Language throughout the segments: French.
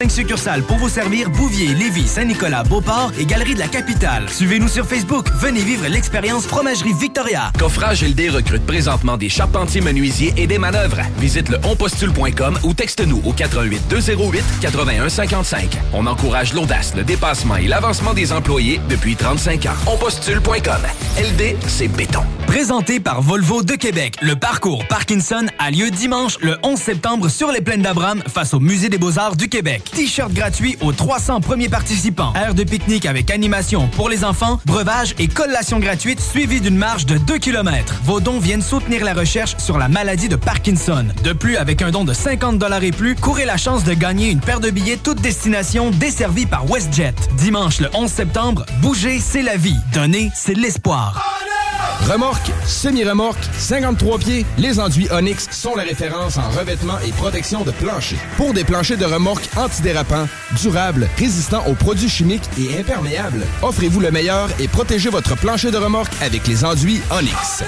Cinq succursales pour vous servir Bouvier, Lévis, Saint-Nicolas, Beauport et Galerie de la Capitale. Suivez-nous sur Facebook. Venez vivre l'expérience Fromagerie Victoria. Coffrage LD recrute présentement des charpentiers menuisiers et des manœuvres. Visite le onpostule.com ou texte-nous au 88 208 81 55. On encourage l'audace, le dépassement et l'avancement des employés depuis 35 ans. Onpostule.com. LD, c'est béton. Présenté par Volvo de Québec, le parcours Parkinson a lieu dimanche le 11 septembre sur les plaines d'Abraham face au Musée des Beaux-Arts du Québec. T-shirt gratuit aux 300 premiers participants. Aire de pique-nique avec animation pour les enfants, breuvage et collation gratuite suivie d'une marche de 2 km. Vos dons viennent soutenir la recherche sur la maladie de Parkinson. De plus, avec un don de 50 et plus, courez la chance de gagner une paire de billets toute destination desservie par WestJet. Dimanche le 11 septembre, bouger, c'est la vie. Donner, c'est l'espoir. Remorque, semi-remorque, 53 pieds, les enduits Onyx sont la référence en revêtement et protection de plancher. Pour des planchers de remorque antidérapants, durables, résistants aux produits chimiques et imperméables, offrez-vous le meilleur et protégez votre plancher de remorque avec les enduits Onyx.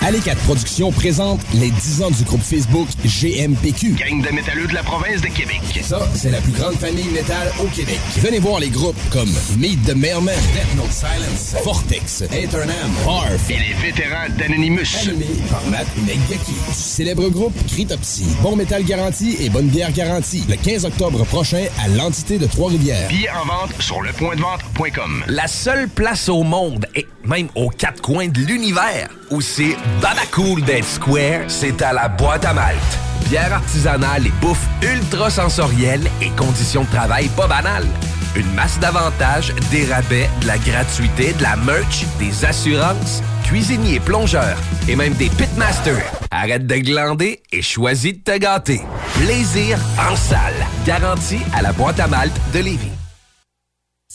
Allez 4 Productions présente les 10 ans du groupe Facebook GMPQ. Gang de métalleux de la province de Québec. Ça, c'est la plus grande famille métal au Québec. Venez voir les groupes comme Meet the Mailman, Death Note Silence, Vortex, Eternam, Barf Et les vétérans d'Anonymous. Animé par Matt Megdeki. Du célèbre groupe Cryptopsy. Bon métal garanti et bonne bière garantie. Le 15 octobre prochain à l'entité de Trois-Rivières. Billets en vente sur lepointdevente.com. La seule place au monde, et même aux quatre coins de l'univers, où c'est Babacool d'être square, c'est à la boîte à malte. Bière artisanale et bouffe ultra sensorielle et conditions de travail pas banales. Une masse d'avantages, des rabais, de la gratuité, de la merch, des assurances, cuisiniers, plongeurs et même des pitmasters. Arrête de glander et choisis de te gâter. Plaisir en salle. Garantie à la boîte à malte de Lévis.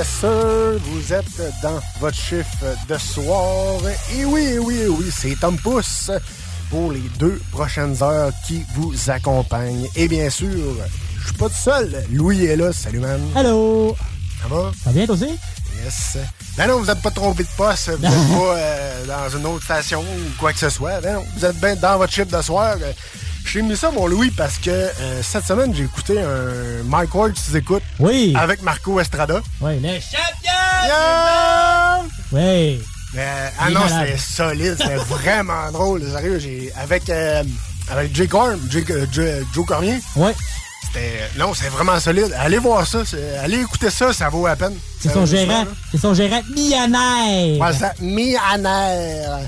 yes, sir. Vous êtes dans votre chiffre de soir. Et oui, oui, oui, c'est Tom Pousse pour les deux prochaines heures qui vous accompagnent. Et bien sûr, je suis pas tout seul. Louis est là. Salut, man. Allô? Ça va? Ça va bien, toi aussi? Yes. Ben non, vous n'êtes pas trompé de poste. Vous n'êtes pas euh, dans une autre station ou quoi que ce soit. Ben non, vous êtes bien dans votre chiffre de soir. Euh, J'ai mis ça, mon Louis, parce que euh, cette semaine, j'ai écouté un Mike Ward, tu écoutes. Oui. Avec Marco Estrada. Oui, le Yeah! Oui. Mais, ah non, c'était solide, c'était vraiment drôle, sérieux. J'ai, avec, euh, avec Jake Horn, Jake, euh, Jo- Joe Cormier. Ouais. C'était, non, c'est vraiment solide. Allez voir ça, allez écouter ça, ça vaut la peine. C'est son gérant. C'est son gérant millionnaire. Ouais, ça, millionnaire.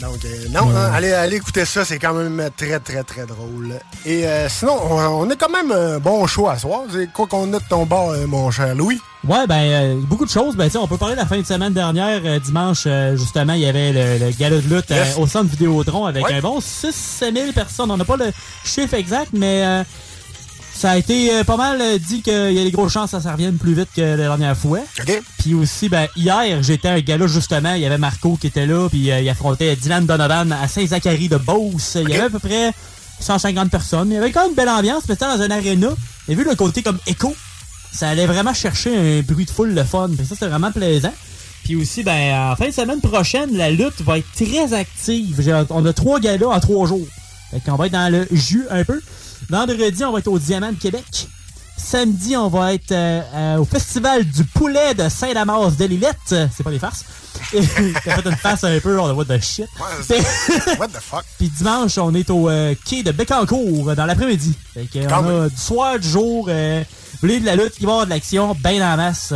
Donc, euh, non, hein, allez, allez écouter ça, c'est quand même très, très, très drôle. Et euh, sinon, on, on a quand même un bon show à soir. Quoi qu'on a de ton bord, euh, mon cher Louis? Ouais, ben, euh, beaucoup de choses. Ben, on peut parler de la fin de semaine dernière. euh, dimanche, euh, justement, il y avait le, le gala de lutte euh, Yes. au centre Vidéotron avec Ouais. un bon 6 000 personnes. On n'a pas le chiffre exact, mais euh, ça a été euh, pas mal euh, dit qu'il y a des grosses chances que ça revienne plus vite que la dernière fois. OK? Puis aussi, ben, hier, j'étais à un gala, justement. Il y avait Marco qui était là, puis euh, il affrontait Dylan Donovan à Saint-Zacharie de Beauce. Il y avait à peu près 150 personnes. Il y avait quand même une belle ambiance, mais c'était dans un aréna. Et vu le côté comme écho, ça allait vraiment chercher un bruit de foule le fun. Puis ça, c'était vraiment plaisant. Puis aussi, ben, en fin de semaine prochaine, la lutte va être très active. On a trois galas en trois jours. Fait qu'on va être dans le jus un peu. Vendredi, on va être au Diamant de Québec. Samedi, on va être euh, euh, au Festival du poulet de Saint-Damas de Lillette. C'est pas des farces. T'as fait une face un peu, on what the shit. What the fuck? Puis dimanche, on est au euh, quai de Bécancourt dans l'après-midi. Fait que, Quand on a du soir, du jour, euh, vous voulez de la lutte, il va y avoir de l'action, ben en masse.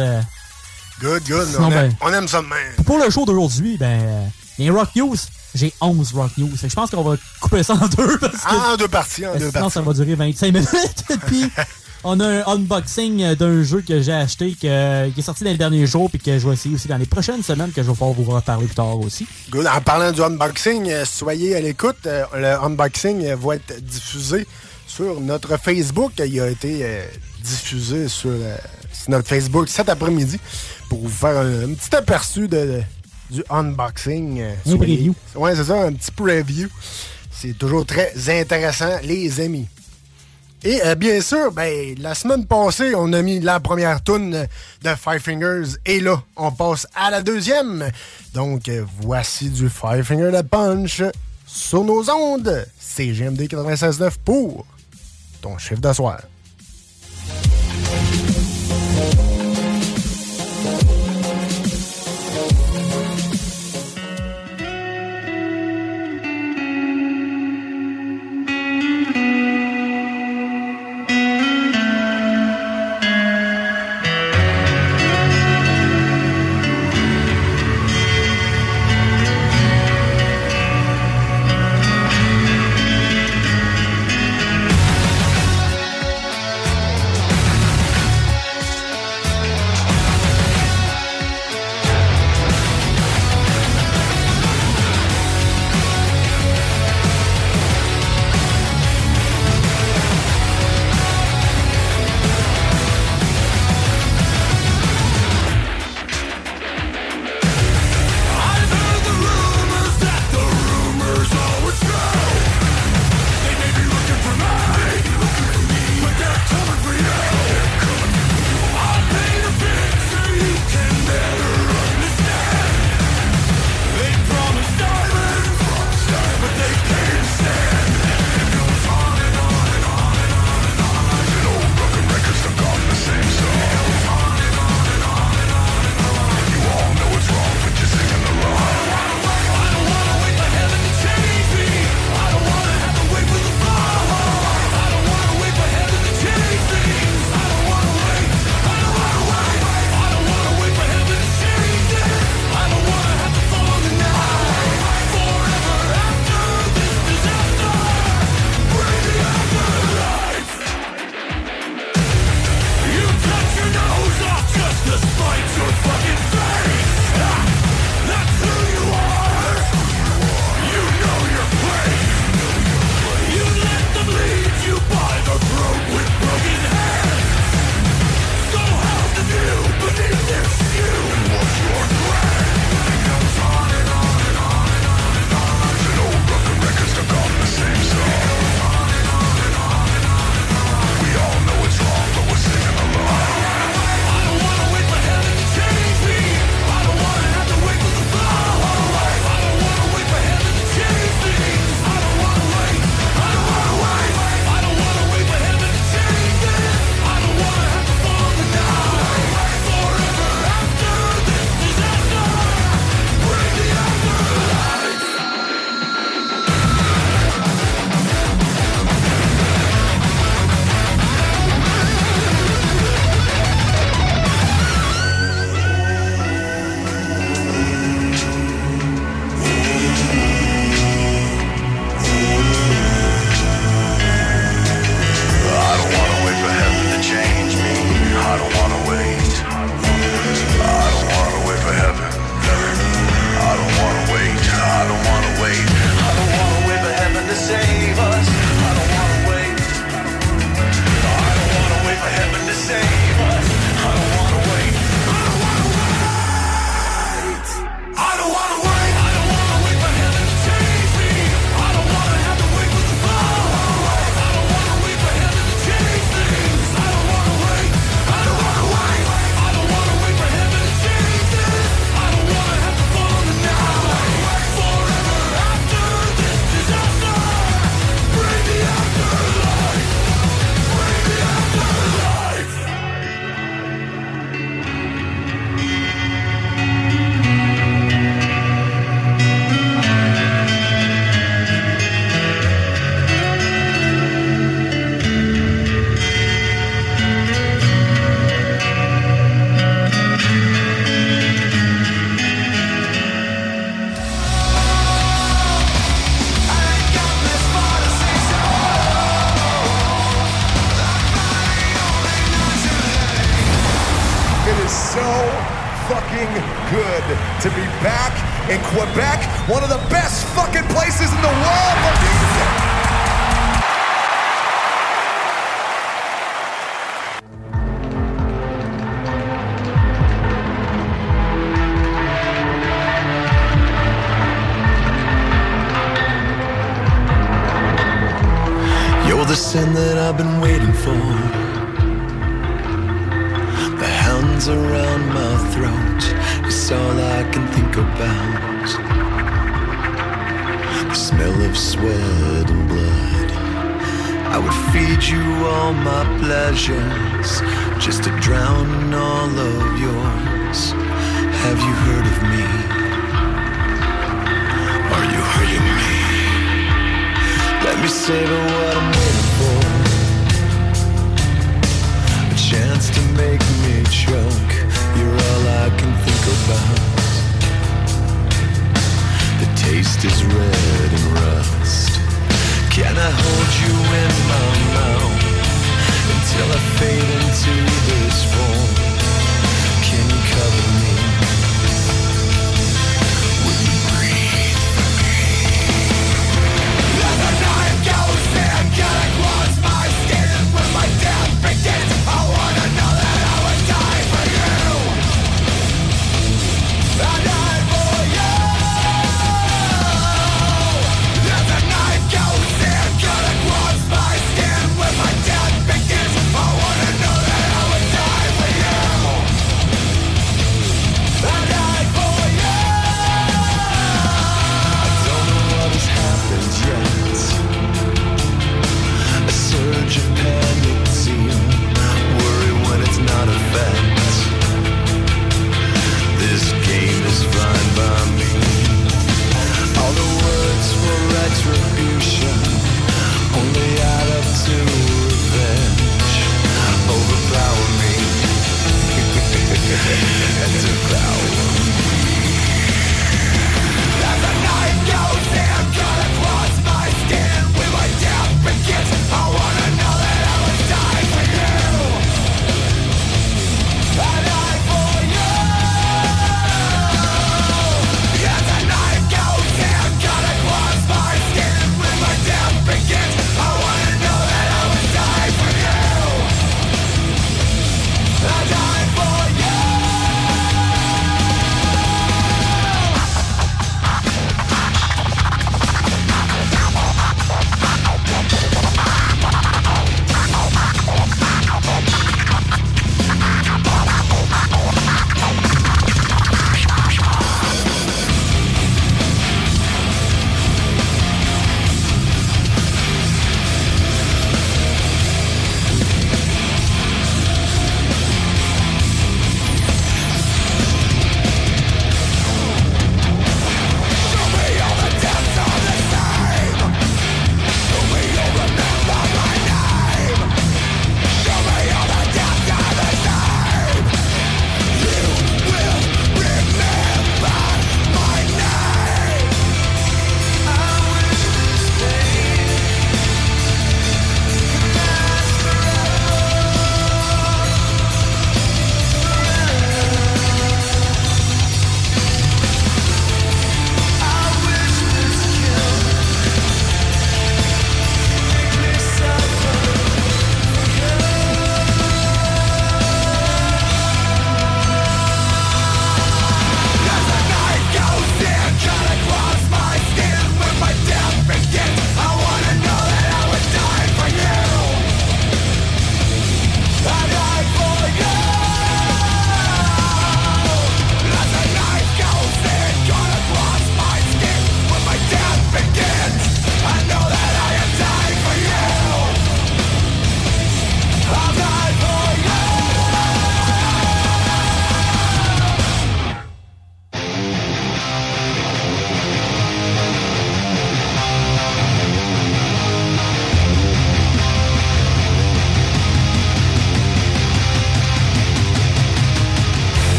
Good, good. Sinon, on, aime, ben- on aime ça de même. Pour le show d'aujourd'hui, ben, les Rock News, j'ai 11 Rock News. Je pense qu'on va couper ça en deux parce que en deux parties, en deux sinon parties. ça va durer 25 minutes? Puis on a un unboxing d'un jeu que j'ai acheté que- qui est sorti dans les derniers jours puis que je vais essayer aussi dans les prochaines semaines que je vais pouvoir vous reparler plus tard aussi. Good. En parlant du unboxing, euh, soyez à l'écoute. Euh, le unboxing euh, va être diffusé sur notre Facebook. Il a été diffusé sur, sur notre Facebook cet après-midi pour vous faire un, un petit aperçu de- du unboxing. euh, Un preview. C'est ça, un petit preview. C'est toujours très intéressant, les amis. Et euh, bien sûr, ben, la semaine passée, on a mis la première toune de Five Fingers et là, on passe à la deuxième. Donc, euh, voici du Five Finger de Punch sur nos ondes. C'est GMD 96.9 pour ton chiffre de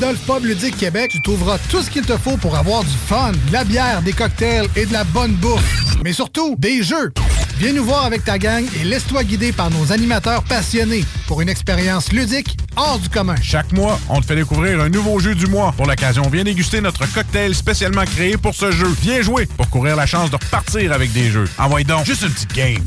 Randolph Pub Ludique Québec, tu trouveras tout ce qu'il te faut pour avoir du fun, de la bière, des cocktails et de la bonne bouffe. Mais surtout, des jeux. Viens nous voir avec ta gang et laisse-toi guider par nos animateurs passionnés pour une expérience ludique hors du commun. Chaque mois, on te fait découvrir un nouveau jeu du mois. Pour l'occasion, viens déguster notre cocktail spécialement créé pour ce jeu. Viens jouer pour courir la chance de repartir avec des jeux. Envoie donc juste une petite game.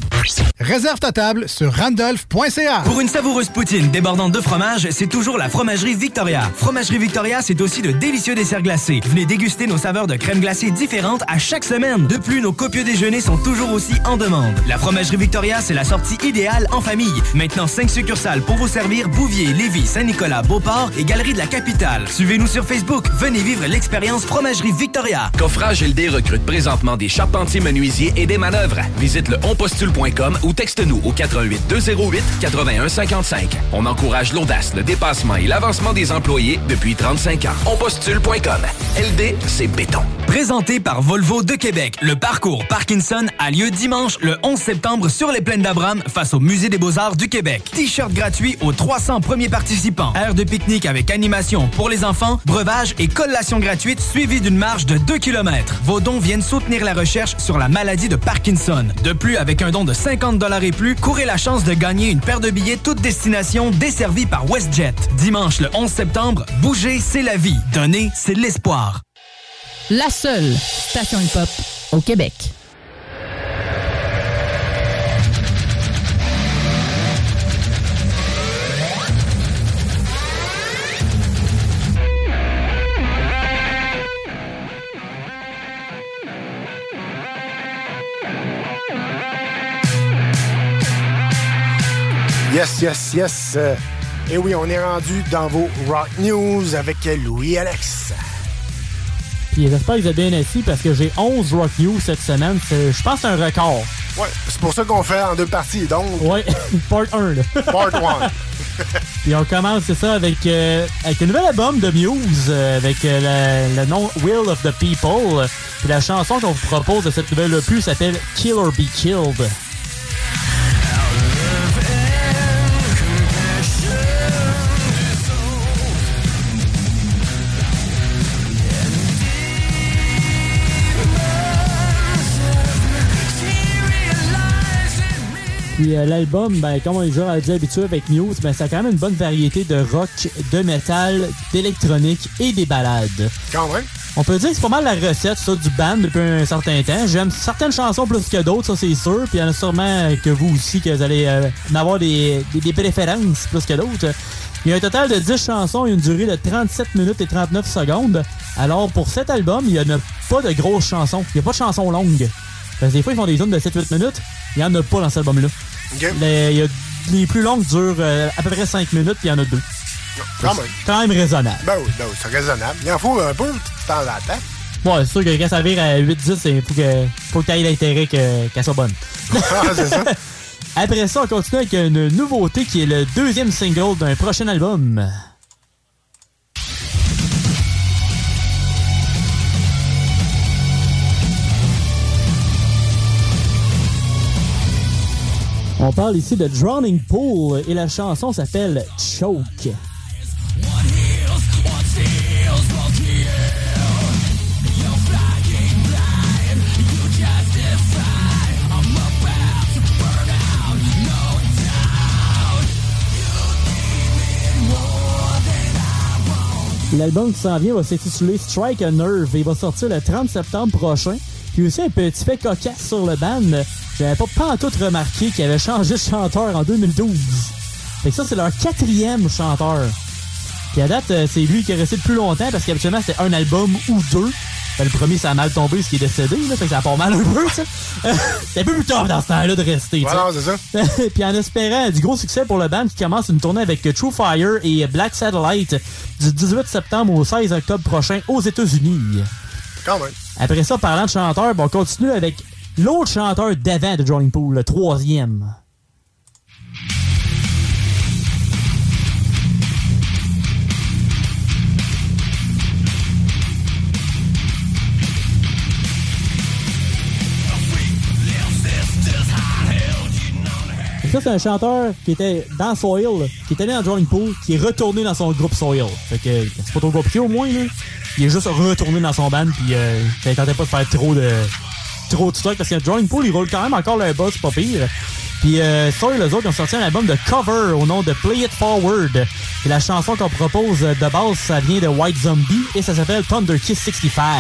Réserve ta table sur randolph.ca. Pour une savoureuse poutine débordante de fromage, c'est toujours la Fromagerie Victoria. Fromagerie Victoria, c'est aussi de délicieux desserts glacés. Venez déguster nos saveurs de crème glacée différentes à chaque semaine. De plus, nos copieux déjeuners sont toujours aussi en demande. La Fromagerie Victoria, c'est la sortie idéale en famille. Maintenant, 5 succursales pour vous servir Bouvier, Lévis, Saint-Nicolas, Beauport et Galerie de la Capitale. Suivez-nous sur Facebook. Venez vivre l'expérience Fromagerie Victoria. Coffrage LD recrute présentement des charpentiers menuisiers et des manœuvres. Visite le onpostule.com ou texte-nous au 88 208 81 55. On encourage l'audace, le dépassement et l'avancement des employés depuis 35 ans. Onpostule.com. LD, c'est béton. Présenté par Volvo de Québec, le parcours Parkinson a lieu dimanche le 11 septembre sur les plaines d'Abraham face au Musée des Beaux-Arts du Québec. T-shirt gratuit aux 300 premiers participants. Aire de pique-nique avec animation pour les enfants, breuvage et collation gratuite suivie d'une marche de 2 km. Vos dons viennent soutenir la recherche sur la maladie de Parkinson. De plus, avec un don de 50 et plus, courez la chance de gagner une paire de billets toute destination desservie par WestJet. Dimanche le 11 septembre, bouger, c'est la vie. Donner, c'est l'espoir. La seule station hip-hop au Québec. Yes, yes, yes. Et oui, on est rendu dans vos Rock News avec Louis-Alex. Puis j'espère que vous êtes bien assis parce que j'ai 11 Rock News cette semaine. Je pense que c'est un record. Ouais, c'est pour ça qu'on fait en deux parties, donc. Ouais, part 1. Là. Part 1. Puis on commence, c'est ça, avec, euh, avec un nouvel album de Muse, euh, avec euh, le nom Will of the People. Puis la chanson qu'on vous propose de cette nouvelle opus s'appelle Kill or Be Killed. Puis euh, l'album, ben, comme on est déjà habitué avec Muse, ben, ça a quand même une bonne variété de rock, de métal, d'électronique et des balades. Quand même. On peut dire que c'est pas mal la recette ça, du band depuis un certain temps. J'aime certaines chansons plus que d'autres, ça c'est sûr. Puis il y en a sûrement que vous aussi, que vous allez euh, en avoir des, des, des préférences plus que d'autres. Il y a un total de 10 chansons et une durée de 37 minutes et 39 secondes. Alors pour cet album, il n'y en a pas de grosses chansons. Il n'y a pas de chansons longues. Parce que des fois, ils font des zones de 7-8 minutes. Il n'y en a pas dans cet album-là. Les, il y a- les plus longues durent euh, à peu près 5 minutes, puis il y en a deux. Quand même. Quand même raisonnable. Ben oui, ben oui, c'est raisonnable. Il en faut un peu de temps en temps. Ouais, c'est sûr que quand ça vire à 8-10, il faut que, faut que tu l'intérêt que- qu'elle soit bonne. Ah, c'est ça. Après ça, on continue avec une nouveauté qui est le deuxième single d'un prochain album. On parle ici de Drowning Pool et la chanson s'appelle Choke. L'album qui s'en vient va s'intituler Strike a Nerve et va sortir le 30 septembre prochain. Puis aussi un petit fait cocasse sur le band. J'avais pas pantoute remarqué qu'il avait changé de chanteur en 2012. Fait que ça, c'est leur quatrième chanteur. Puis à date, euh, c'est lui qui est resté le plus longtemps parce qu'habituellement, c'était un album ou deux. Ben, le premier, ça a mal tombé, ce qui est décédé, là, fait que ça a pas mal un peu, ça. Euh, c'est un peu plus tard dans ce temps-là de rester. Voilà, c'est ça. Puis en espérant du gros succès pour le band qui commence une tournée avec True Fire et Black Satellite du 18 septembre au 16 octobre prochain aux États-Unis. Quand même. Après ça, parlant de chanteur, ben, on continue avec l'autre chanteur d'avant de Drawing Pool, le troisième. Ça, c'est un chanteur qui était dans Soil, qui était allé dans Drawing Pool, qui est retourné dans son groupe Soil. Fait que c'est pas trop compliqué au moins, là. Il est juste retourné dans son band, puis euh, tentait pas de faire trop de trop de stock, parce que Drawing Pool, il roule quand même encore le boss, pas pire. Puis euh, Soil, les autres, ont sorti un album de cover au nom de Play It Forward. Et la chanson qu'on propose de base, ça vient de White Zombie, et ça s'appelle Thunder Kiss 65.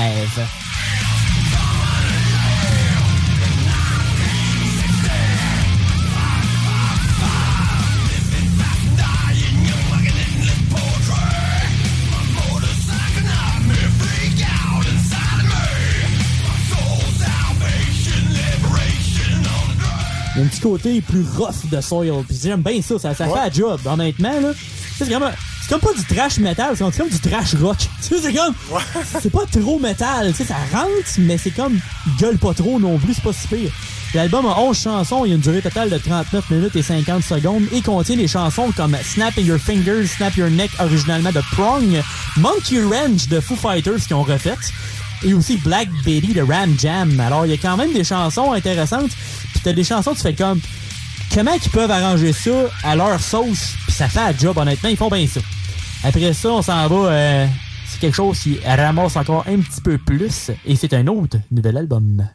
Petit côté plus rough de Soil. Puis j'aime bien ça, ça, ça fait la job, honnêtement. là. C'est comme, c'est comme pas du trash metal, c'est comme du trash rock. Tu sais, c'est comme. C'est pas trop metal, tu sais, ça rentre, mais c'est comme. Gueule pas trop non plus, c'est pas si pire. L'album a 11 chansons, il y a une durée totale de 39 minutes et 50 secondes et contient des chansons comme Snap Your Fingers, Snap Your Neck originalement de Prong, Monkey Ranch de Foo Fighters qui ont refait et aussi Black Betty de Ram Jam. Alors, il y a quand même des chansons intéressantes. T'as des chansons, tu fais comme... Comment ils peuvent arranger ça à leur sauce? Puis ça fait un job, honnêtement, ils font bien ça. Après ça, on s'en va... euh, c'est quelque chose qui ramasse encore un petit peu plus. Et c'est un autre nouvel album.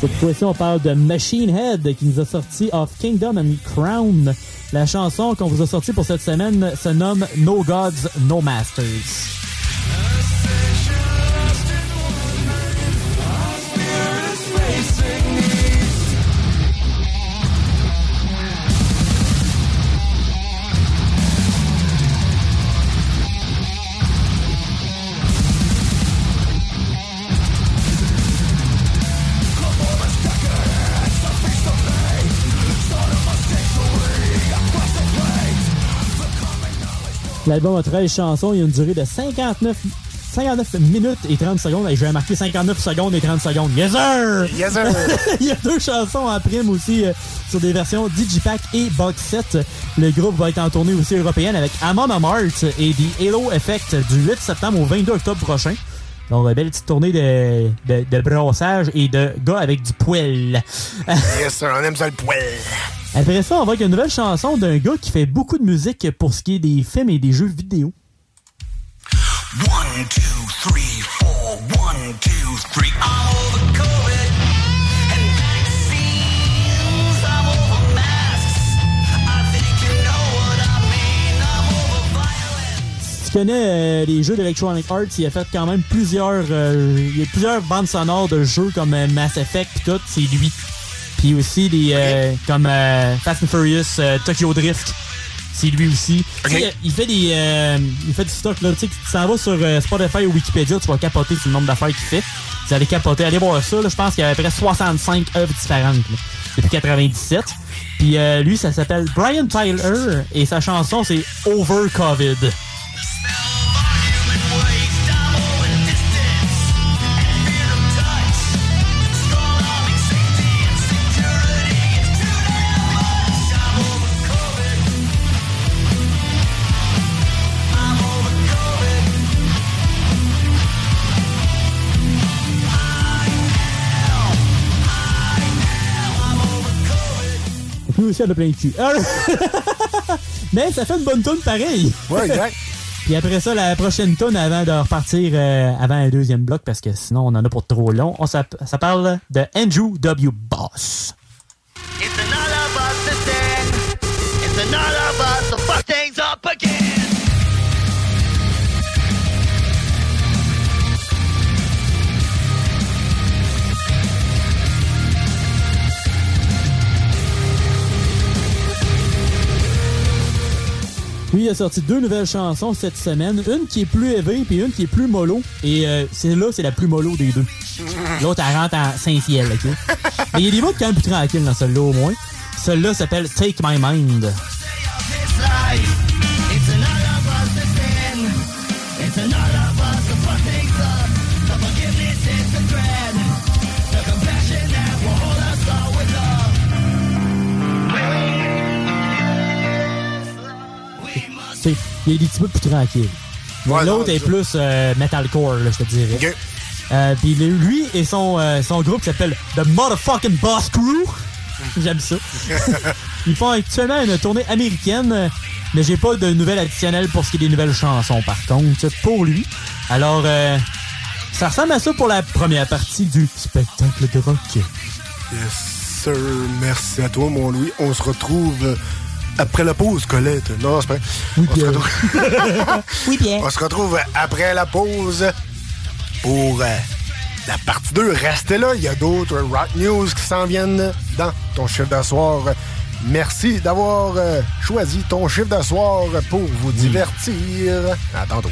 Cette fois-ci, on parle de Machine Head qui nous a sorti Of Kingdom and Crown. La chanson qu'on vous a sortie pour cette semaine se nomme No Gods, No Masters. L'album a 13 chansons, il y a une durée de 59, 59 minutes et 30 secondes. Et je vais marquer 59 secondes et 30 secondes. Yes sir! Yes sir! il y a deux chansons en prime aussi euh, sur des versions Digipack et Box Set. Le groupe va être en tournée aussi européenne avec Amon Amarth et The Halo Effect du 8 septembre au 22 octobre prochain. Donc, une belle petite tournée de, de, de brassage et de gars avec du poil. yes sir, on aime ça le poil. Après ça, on va avec une nouvelle chanson d'un gars qui fait beaucoup de musique pour ce qui est des films et des jeux vidéo. One, two, three, four. One, two, three. I'm over COVID and vaccines. I'm over masks. I think you know what I mean. I'm over violence. Si tu connais euh, les jeux d'Electronic Arts, il a fait quand même plusieurs, euh, il y a plusieurs bandes sonores de jeux comme euh, Mass Effect pis tout, c'est lui. Puis aussi des euh, comme euh, Fast and Furious, euh, Tokyo Drift. c'est lui aussi. Il fait des euh, il fait du stock là, tu sais, tu t'en vas sur Spotify ou Wikipédia, tu vas capoter sur le nombre d'affaires qu'il fait. Vous allez capoter, allez voir ça, je pense qu'il y a à peu près 65 œuvres différentes là, depuis 97. Puis euh, lui, ça s'appelle Brian Tyler et sa chanson c'est Over COVID. Aussi, elle a plein de cul. Ah! Mais ça fait une bonne tune pareil. Ouais, exact. Puis après ça, la prochaine tune avant de repartir euh, avant un deuxième bloc, parce que sinon on en a pour trop long, on ça parle de Andrew W. Boss. It's another bus to fuck things up again. Lui, il a sorti deux nouvelles chansons cette semaine. Une qui est plus élevée, puis une qui est plus mollo. Et euh, celle-là, c'est la plus mollo des deux. L'autre, elle rentre en Saint-Ciel, OK? Mais il y a des mots quand même plus tranquilles dans celle-là, au moins. Celle-là s'appelle Take My Mind. Il a des petits bouts plus Ouais, L'autre est plus euh, metalcore, là, je te dirais. Euh, Puis lui et son, euh, son groupe s'appelle The Motherfucking Boss Crew. J'aime ça. Ils font actuellement une tournée américaine, mais j'ai pas de nouvelles additionnelles pour ce qui est des nouvelles chansons, par contre, pour lui. Alors, euh, ça ressemble à ça pour la première partie du spectacle de rock. Yes, sir. Merci à toi, mon Louis. On se retrouve après la pause, Colette. Non, c'est pas. Oui, On se retrouve... oui. On se retrouve après la pause pour euh, la partie 2. Restez là, il y a d'autres rock news qui s'en viennent dans ton chiffre d'asseoir. Merci d'avoir euh, choisi ton chiffre d'asseoir pour vous divertir. À tantôt.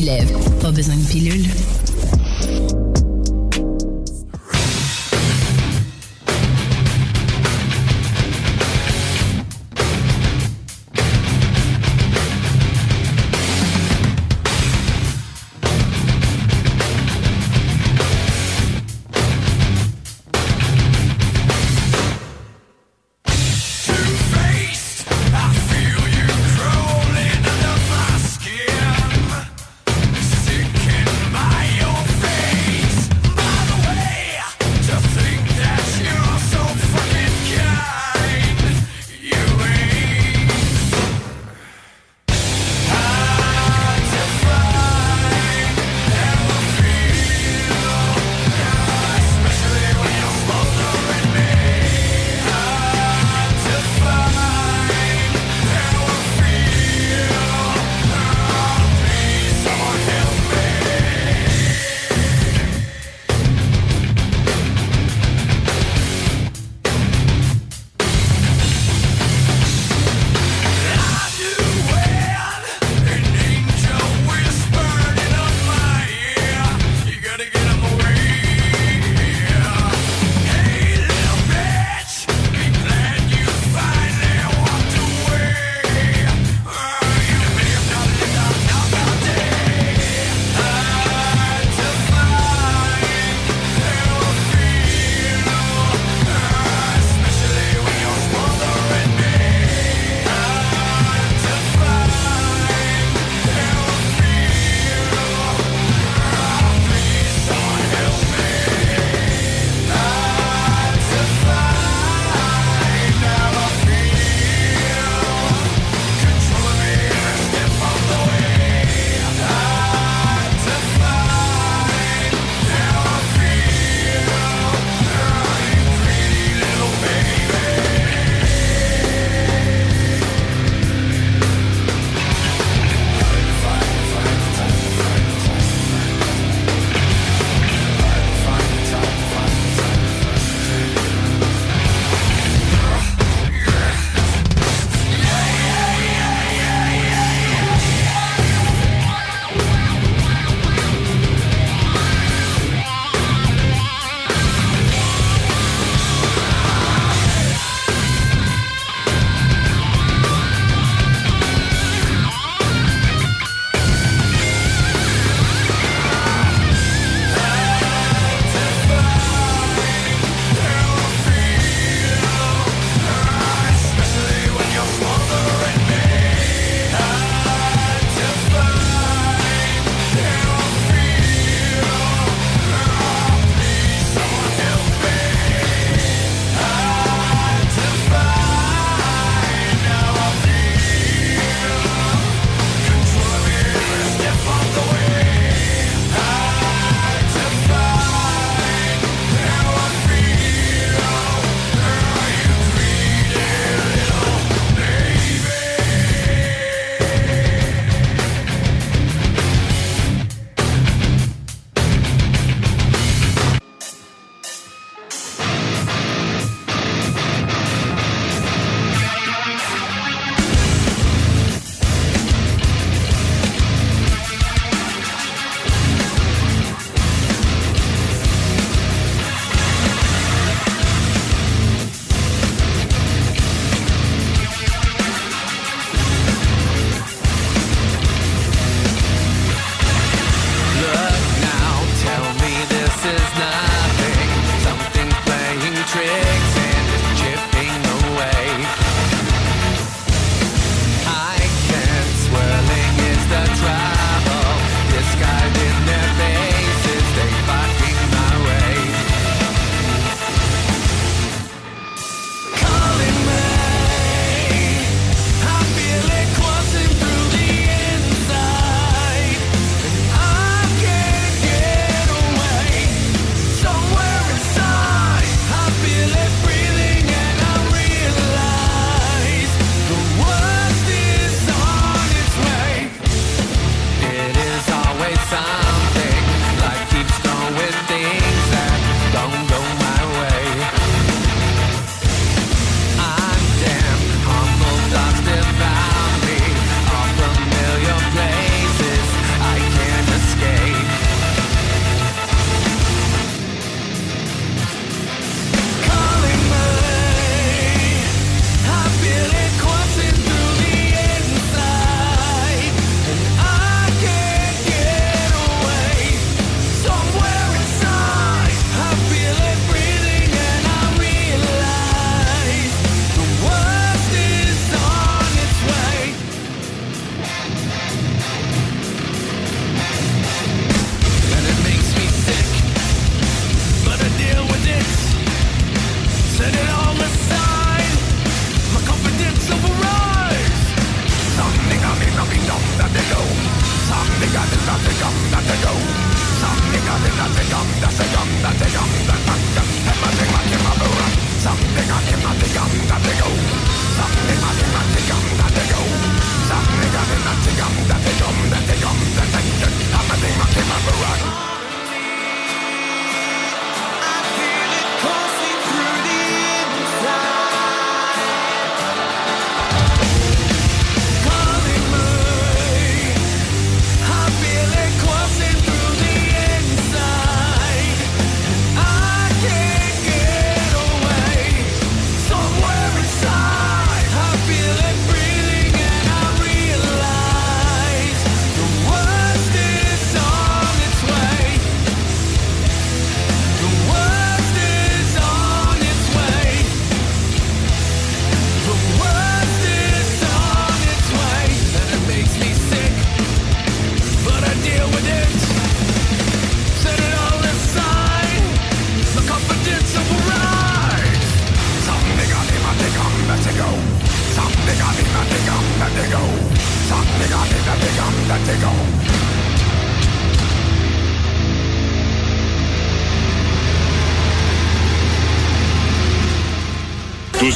Qui lève. Pas besoin de pilule.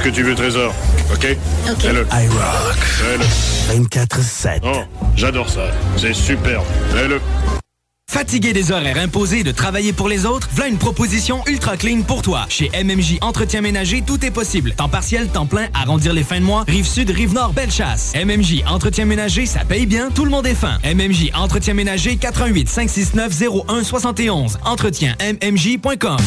Que tu veux, Trésor. OK? OK. Fais-le. I rock. Fais-le. 24-7. Oh, j'adore ça. C'est superbe. Fais-le. Fatigué des horaires imposés de travailler pour les autres? Voilà une proposition ultra clean pour toi. Chez MMJ Entretien Ménager, tout est possible. Temps partiel, temps plein, arrondir les fins de mois, rive sud, rive nord, belle chasse. MMJ Entretien Ménager, ça paye bien, tout le monde est fin. MMJ Entretien Ménager, 88 569 01 71. Entretien MMJ.com.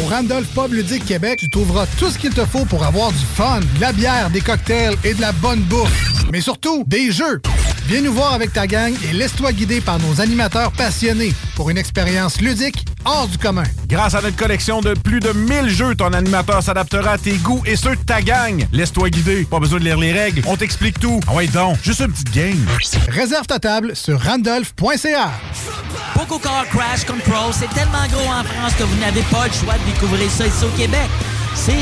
Au Randolph Pub Ludique Québec, tu trouveras tout ce qu'il te faut pour avoir du fun, de la bière, des cocktails et de la bonne bouffe. Mais surtout, des jeux. Viens nous voir avec ta gang et laisse-toi guider par nos animateurs passionnés pour une expérience ludique hors du commun. Grâce à notre collection de plus de 1000 jeux, ton animateur s'adaptera à tes goûts et ceux de ta gang. Laisse-toi guider. Pas besoin de lire les règles. On t'explique tout. Ah ouais, donc, juste une petite game. Réserve ta table sur randolph.ca. Poco Car Crash Control, c'est tellement gros en France que vous n'avez pas le choix de découvrir ça ici au Québec. Ces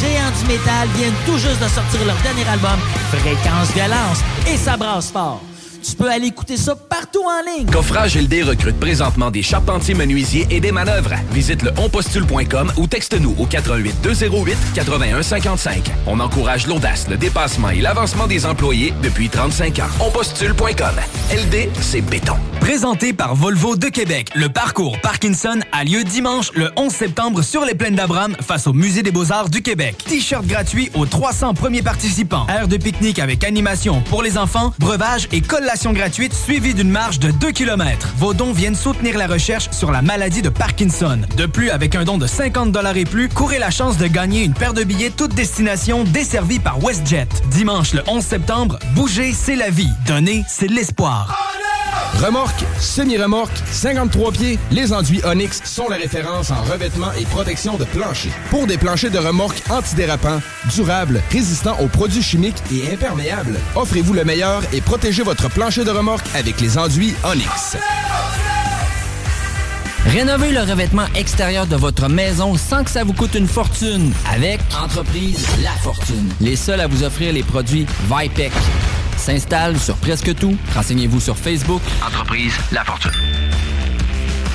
géants du métal viennent tout juste de sortir leur dernier album, Fréquence Violence, et ça brasse fort. Tu peux aller écouter ça partout en ligne. Coffrage LD recrute présentement des charpentiers menuisiers et des manœuvres. Visite le onpostule.com ou texte-nous au 88 208 81 55. On encourage l'audace, le dépassement et l'avancement des employés depuis 35 ans. Onpostule.com. LD, c'est béton. Présenté par Volvo de Québec, le parcours Parkinson a lieu dimanche le 11 septembre sur les plaines d'Abraham face au Musée des Beaux-Arts du Québec. T-shirt gratuit aux 300 premiers participants. Aire de pique-nique avec animation pour les enfants, breuvage et collation gratuite suivie d'une marche de 2 km. Vos dons viennent soutenir la recherche sur la maladie de Parkinson. De plus, avec un don de 50 et plus, courez la chance de gagner une paire de billets toute destination desservie par WestJet. Dimanche le 11 septembre, bouger, c'est la vie. Donner, c'est l'espoir. Remorque, semi-remorque, 53 pieds, les enduits Onyx sont la référence en revêtement et protection de plancher. Pour des planchers de remorque antidérapants, durables, résistants aux produits chimiques et imperméables, offrez-vous le meilleur et protégez votre plancher de remorque avec les enduits Onyx. Rénovez le revêtement extérieur de votre maison sans que ça vous coûte une fortune avec Entreprise La Fortune. Les seuls à vous offrir les produits Vipec. S'installe sur presque tout. Renseignez-vous sur Facebook. Entreprise La Fortune.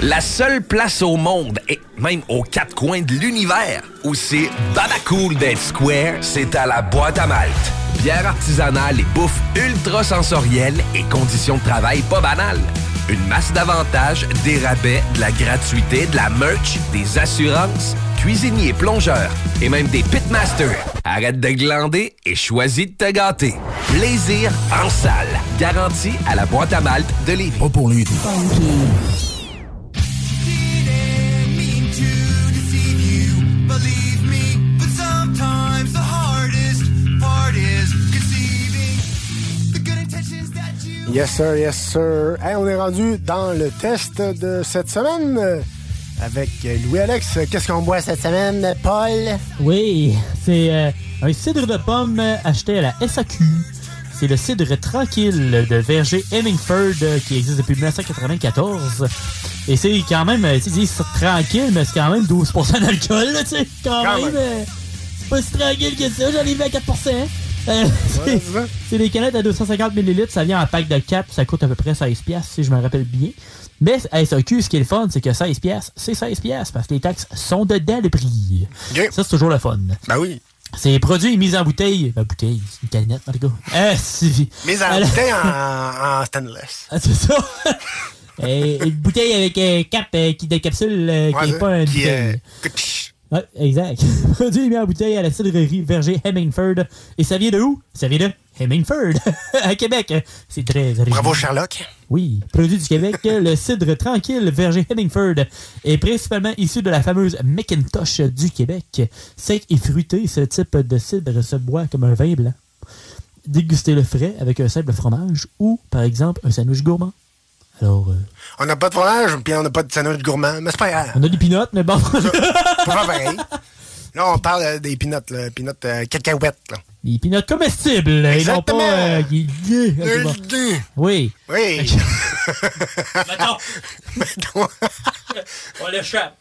La seule place au monde, et même aux quatre coins de l'univers, où c'est Babacool d'être square, c'est à la boîte à malte. Bière artisanale et bouffe ultra sensorielle et conditions de travail pas banales. Une masse d'avantages, des rabais, de la gratuité, de la merch, des assurances, cuisiniers, plongeurs et même des pitmasters. Arrête de glander et choisis de te gâter. Plaisir en salle. Garantie à la boîte à malte de Lévis. Pas pour you Yes, sir, yes, sir. Hey, on est rendu dans le test de cette semaine avec Louis-Alex. Qu'est-ce qu'on boit cette semaine, Paul? Oui, c'est euh, un cidre de pomme acheté à la SAQ. C'est le cidre tranquille de verger Hemingford euh, qui existe depuis 1994. Et c'est quand même, euh, tu sais, c'est tranquille, mais c'est quand même 12% d'alcool, tu sais. Quand, Quand même, même. euh, c'est pas si tranquille que ça. J'en ai vu à 4%. Euh, c'est- c'est des canettes à 250 ml, ça vient en pack de 4, ça coûte à peu près 16 pièces si je me rappelle bien. Mais à SAQ, ce qui est le fun, c'est que 16 pièces, c'est 16 pièces parce que les taxes sont dedans le prix. Ça, c'est toujours le fun. Ben oui. C'est produit et mis en bouteille. Ben, bouteille, c'est une canette, mon gars. Euh, si. Mise en Alors- bouteille en, en stainless. Ah, c'est ça. Et une bouteille avec un cap euh, qui de capsule euh, qui Ouais, est pas un qui bouteille. est- Ouais, exact. Produit et mis en bouteille à la cidrerie Verger Hemingford. Et ça vient de où? Ça vient de Hemingford, à Québec. C'est très Bravo, original. Sherlock. Oui, produit du Québec, le cidre tranquille Verger Hemingford est principalement issu de la fameuse Macintosh du Québec. Sec et fruité, ce type de cidre se boit comme un vin blanc. Dégustez-le frais avec un simple fromage ou, par exemple, un sandwich gourmand. Alors, euh, On n'a pas de fromage, puis on n'a pas de sandwich gourmand, mais c'est pas grave. on a des pinottes, mais bon. Faire pareil. Là, on parle euh, des pinottes, là, pinottes euh, cacahuètes. Là. Des pinottes comestibles, et non Exactement. pas... euh, euh, Oui. Oui. On l'échappe.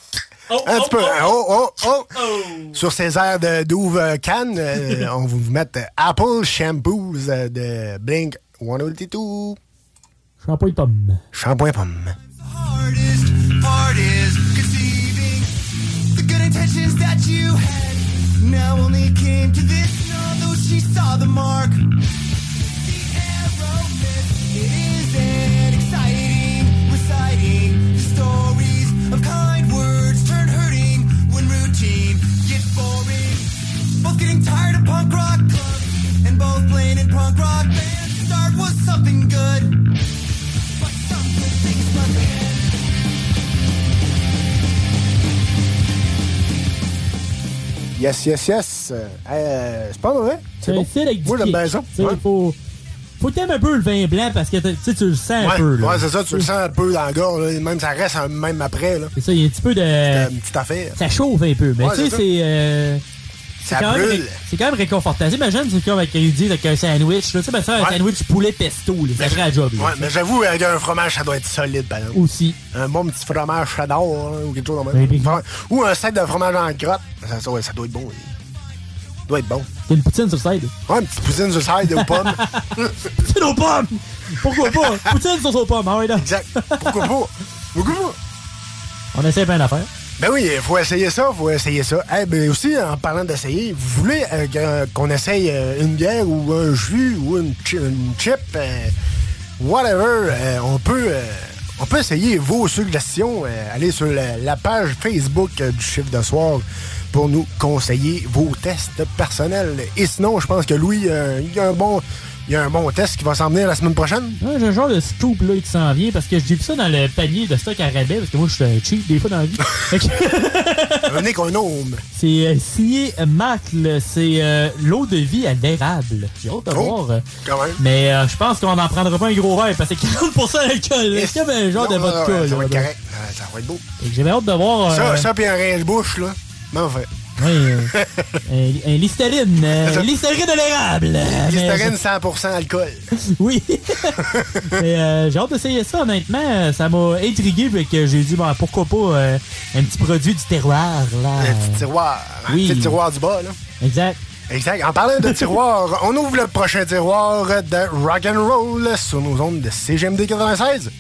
Oh, Un oh, petit peu. oh. Oh, oh, oh. Sur ces airs de douve euh, canne, euh, on va vous mettre euh, Apple Shampoos euh, de Blink 182. Shampoing pomme. Shampoing pomme. part is conceiving the good intentions that you had. No, now only came to this, although she saw the mark. The arrow missed. It isn't exciting, reciting the stories of kind words turn hurting when routine boring. Both getting tired of punk rock clubs and both playing in punk rock bands. Start was something good, Yes, yes, yes. Euh, euh, c'est pas mauvais. C'est bon. un style avec du Moi, j'aime bien ça. Ouais. Faut, faut t'aimer un peu le vin blanc parce que tu le sens un peu. là. ouais, c'est ça, tu le sens un peu dans la gorge, là, même ça reste même après. C'est ça, il y a un petit peu de. une petite affaire. Ça chauffe un peu. Mais tu sais, c'est. C'est. Ça quand, même, brûle. ré- c'est quand même réconfortant. Imagine, c'est comme avec, avec un sandwich. là. Tu sais, ben, faire un Ouais. sandwich poulet pesto. là, Ça ferait la job. là. Ouais, mais j'avoue, avec un fromage, ça doit être solide, par exemple. Aussi. Un bon petit fromage cheddar, hein, ou quelque chose même. Fromage- Ou un sac de fromage en crotte. Ça, ça, ouais, ça doit être bon. Ça doit être bon. T'as une poutine sur le side. Ouais, une petite poutine sur le side aux pommes. poutine aux pommes! Pourquoi pas? poutine sur aux pommes, ouais, là. Exact. Pourquoi pas? Pourquoi pas? On essaie plein d'affaires. Ben oui, il faut essayer ça, faut essayer ça. Eh ben aussi, en parlant d'essayer, vous voulez euh, que- qu'on essaye euh, une bière ou un jus ou une, une chip, euh, whatever, euh, on peut euh, on peut essayer vos suggestions. euh, allez sur la, la page Facebook euh, du chiffre de soir pour nous conseiller vos tests personnels. Et sinon, je pense que Louis, euh, il a un bon il y a un bon test qui va s'en venir la semaine prochaine. Ouais, j'ai un genre de scoop là qui s'en vient parce que j'ai vu ça dans le panier de stock à rabais parce que moi je suis cheap des fois dans la vie. Fait Venez qu'on nomme. C'est euh, signé Macle, c'est euh, l'eau de vie à l'érable. J'ai hâte de Oh, voir. quand même. Mais euh, je pense qu'on n'en prendra pas un gros verre parce que c'est 40% d'alcool. C'est comme un genre Non, de non, non, vodka. Ça là, va être là. correct. Euh, Ça va être beau. Fait J'ai hâte de voir. Ça, euh, ça puis un rince-bouche, là. Mais enfin. Oui, euh, un, un Listerine. euh, Ça- Listerine de l'érable. Mais- Listerine 100% alcool. Oui. Mais euh, j'ai hâte d'essayer ça, honnêtement. Euh, Ça m'a intrigué, fait que j'ai dit, bon, pourquoi pas euh, un petit produit du terroir, là. Un petit tiroir. Un Oui. petit tiroir du bas, là. Exact. Exact. En parlant de tiroir, on ouvre le prochain tiroir de rock and roll sur nos ondes de CGMD 96.9.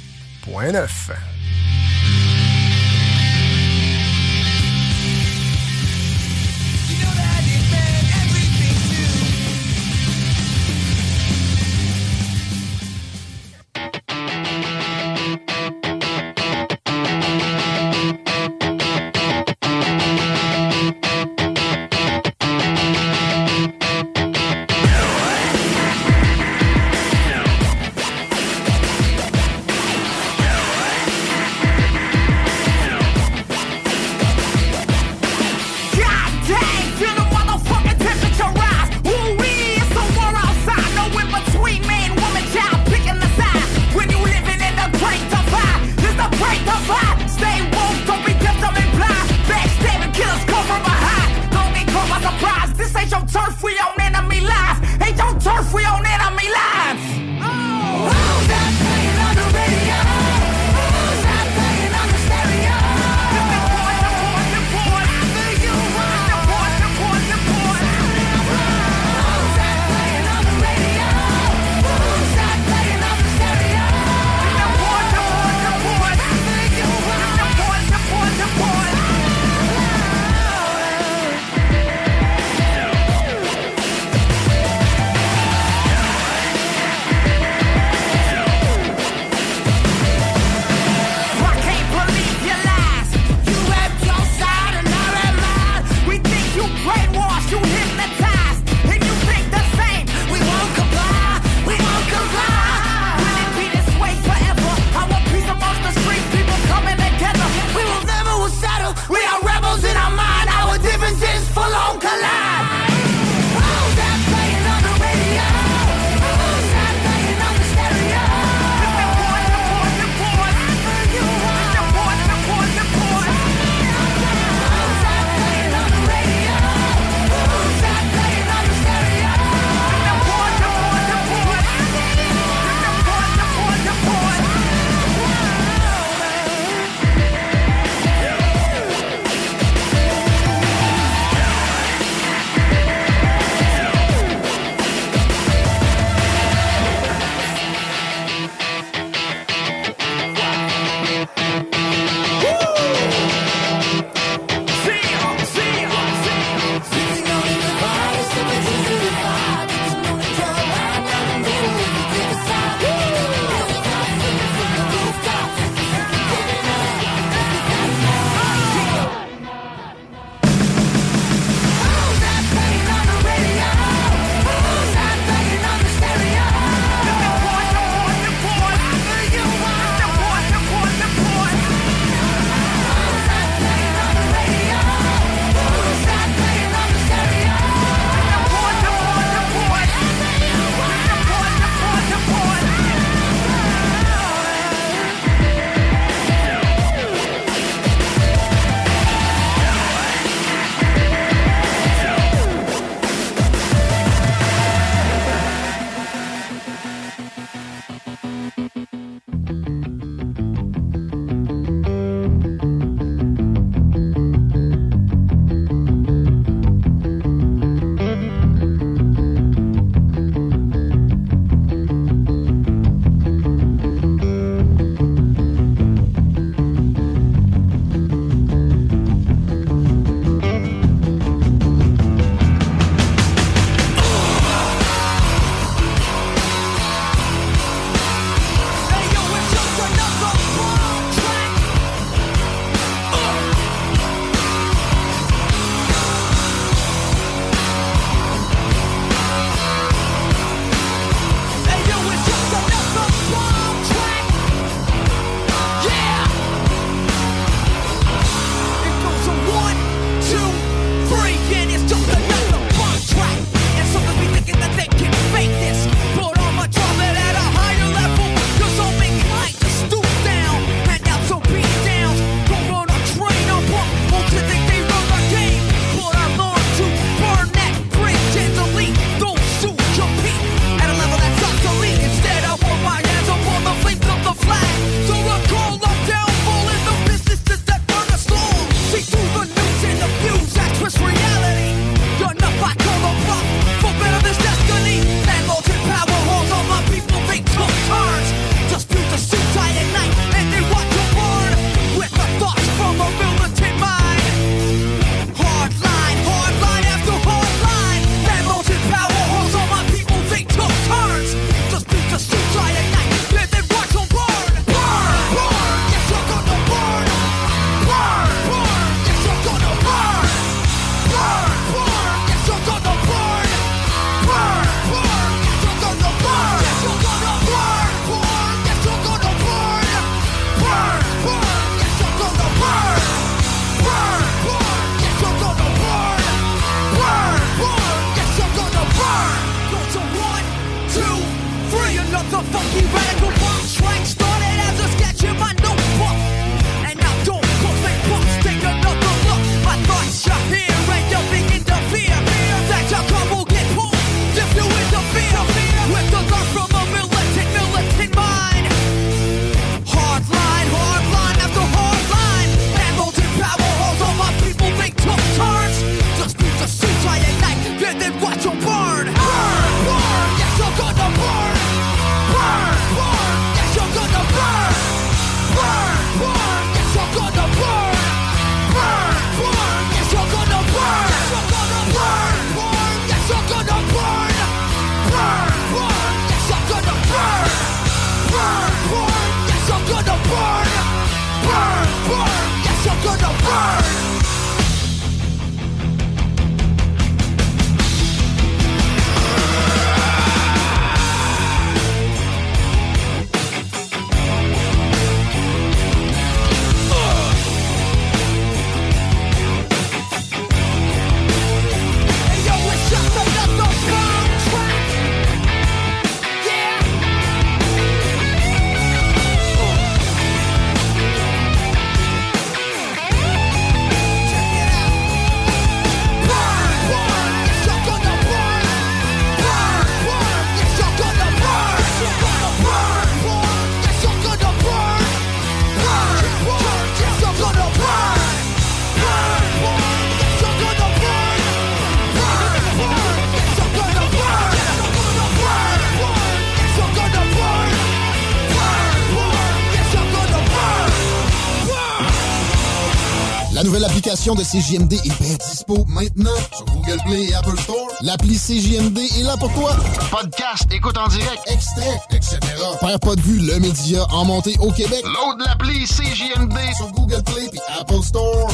de CJMD est bien dispo maintenant sur Google Play et Apple Store. L'appli CJMD est là pour toi. Podcast, écoute en direct, extrait, etc. Père pas de vue, le média en montée au Québec. Load l'appli CJMD sur Google Play et Apple Store.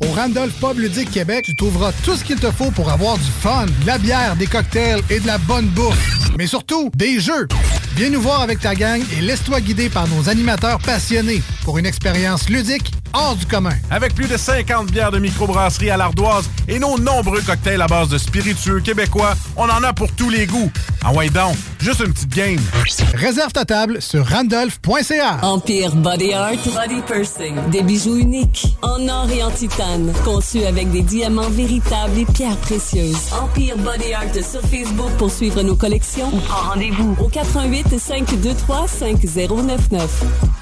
Au Randolph Pub Ludique Québec, tu trouveras tout ce qu'il te faut pour avoir du fun, de la bière, des cocktails et de la bonne bouffe. Mais surtout, des jeux. Viens nous voir avec ta gang et laisse-toi guider par nos animateurs passionnés pour une expérience ludique hors du commun. Avec plus de 50 bières de microbrasserie à l'ardoise et nos nombreux cocktails à base de spiritueux québécois, on en a pour tous les goûts. Ah ouais donc, juste une petite game. Réserve ta table sur randolph.ca. Empire Body Art Body Pursing. Des bijoux uniques en or et en titane. Conçus avec des diamants véritables et pierres précieuses. Empire Body Art sur Facebook pour suivre nos collections ou prends rendez-vous au 88 523 5099.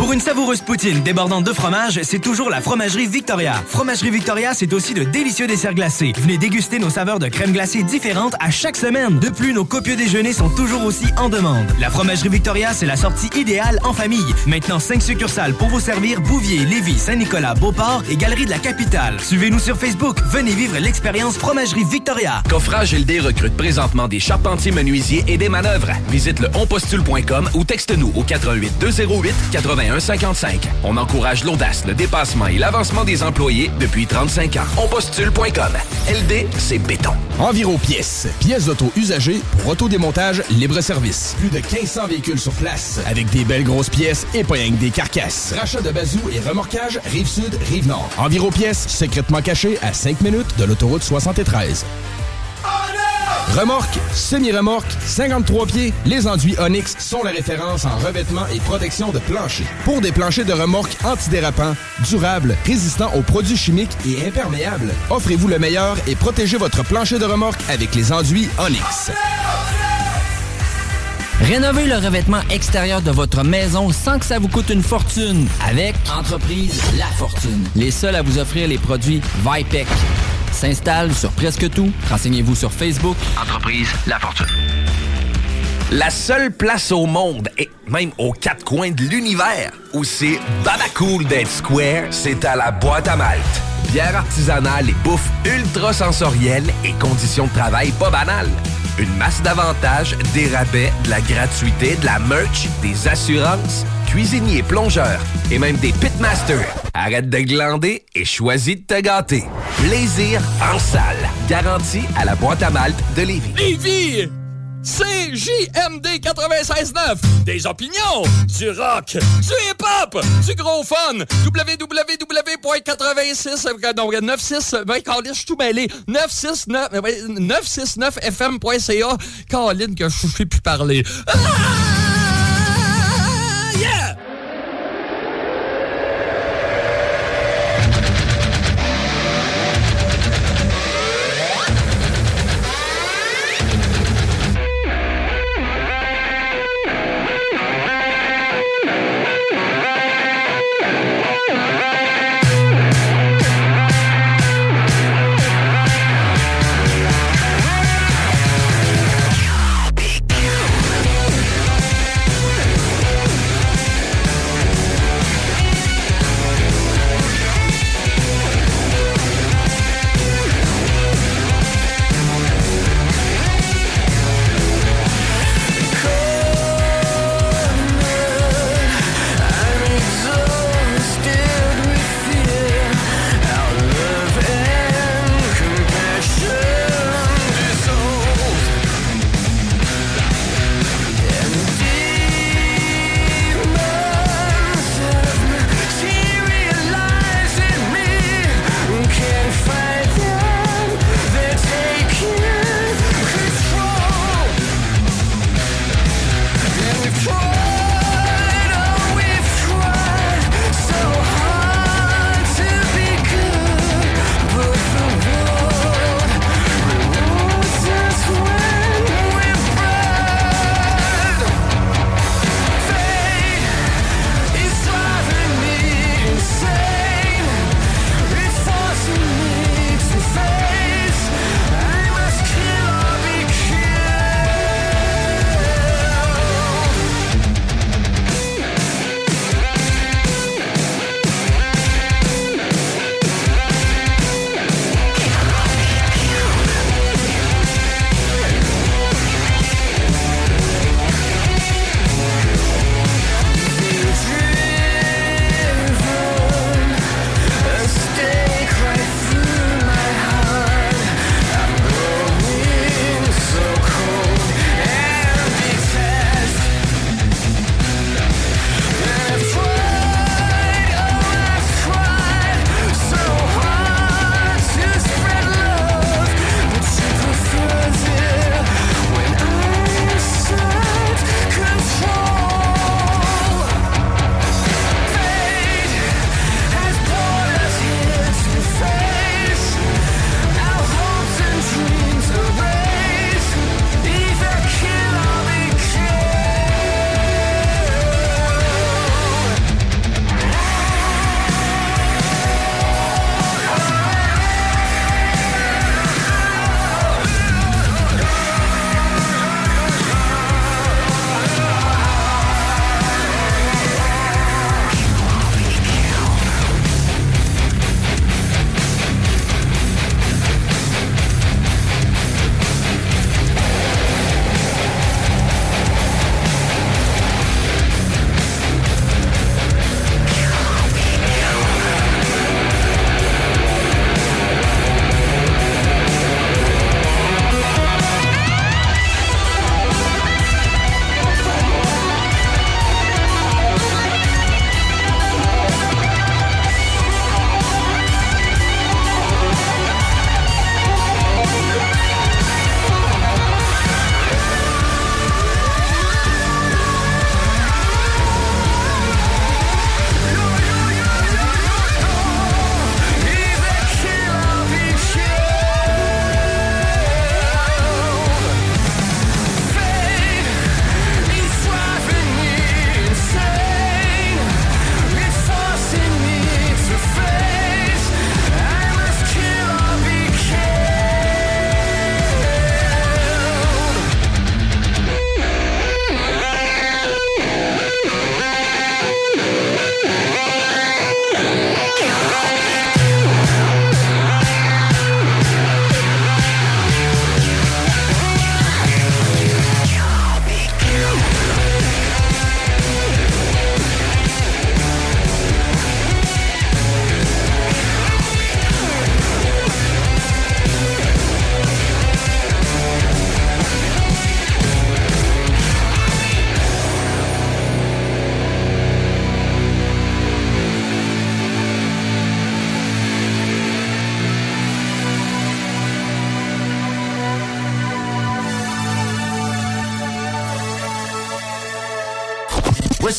Pour une savoureuse poutine débordante de fromage, c'est toujours la Fromagerie Victoria. Fromagerie Victoria, c'est aussi de délicieux desserts glacés. Venez déguster nos saveurs de crème glacée différentes à chaque semaine. De plus, nos copieux déjeuners sont toujours aussi en demande. La Fromagerie Victoria, c'est la sortie idéale en famille. Maintenant, 5 succursales pour vous servir Bouvier, Lévis, Saint-Nicolas, Beauport et Galerie de la Capitale. Suivez-nous sur Facebook. Venez vivre l'expérience Fromagerie Victoria. Coffrage LD recrute présentement des charpentiers menuisiers et des manœuvres. Visite le onpostule.com ou texte-nous au 88 208 81 55. On encourage l'audace, le dépassement et l'avancement des employés depuis 35 ans. Onpostule.com. LD, c'est béton. Enviro Pièces. Pièces d'auto usagées pour autodémontage libre-service. Plus de 1500 véhicules sur place. Avec des belles grosses pièces et pas rien que des carcasses. Rachat de bazou et remorquage Rive-Sud, Rive-Nord. Enviro Pièces, secrètement caché à 5 minutes de l'autoroute 73. Remorque, semi-remorque, 53 pieds, les enduits Onyx sont la référence en revêtement et protection de plancher. Pour des planchers de remorque antidérapants, durables, résistants aux produits chimiques et imperméables, offrez-vous le meilleur et protégez votre plancher de remorque avec les enduits Onyx. Rénovez le revêtement extérieur de votre maison sans que ça vous coûte une fortune avec Entreprise La Fortune. Les seuls à vous offrir les produits Vipec. S'installe sur presque tout. Renseignez-vous sur Facebook. Entreprise La Fortune. La seule place au monde, et même aux quatre coins de l'univers, où c'est Babacool d'être square, c'est à la boîte à Malte. Bière artisanale et bouffe ultra sensorielle et conditions de travail pas banales. Une masse d'avantages, des rabais, de la gratuité, de la merch, des assurances, cuisiniers, plongeurs et même des pitmasters. Arrête de glander et choisis de te gâter. Plaisir en salle. Garantie à la boîte à Malte de Lévis. Lévis! C'est JMD 96.9. Des opinions, du rock, du hip-hop, du gros fun. www.86... Non, 96... Ben, je suis tout mêlé. 969... 969fm.ca. Colin, que je ne sais plus parler. Ah!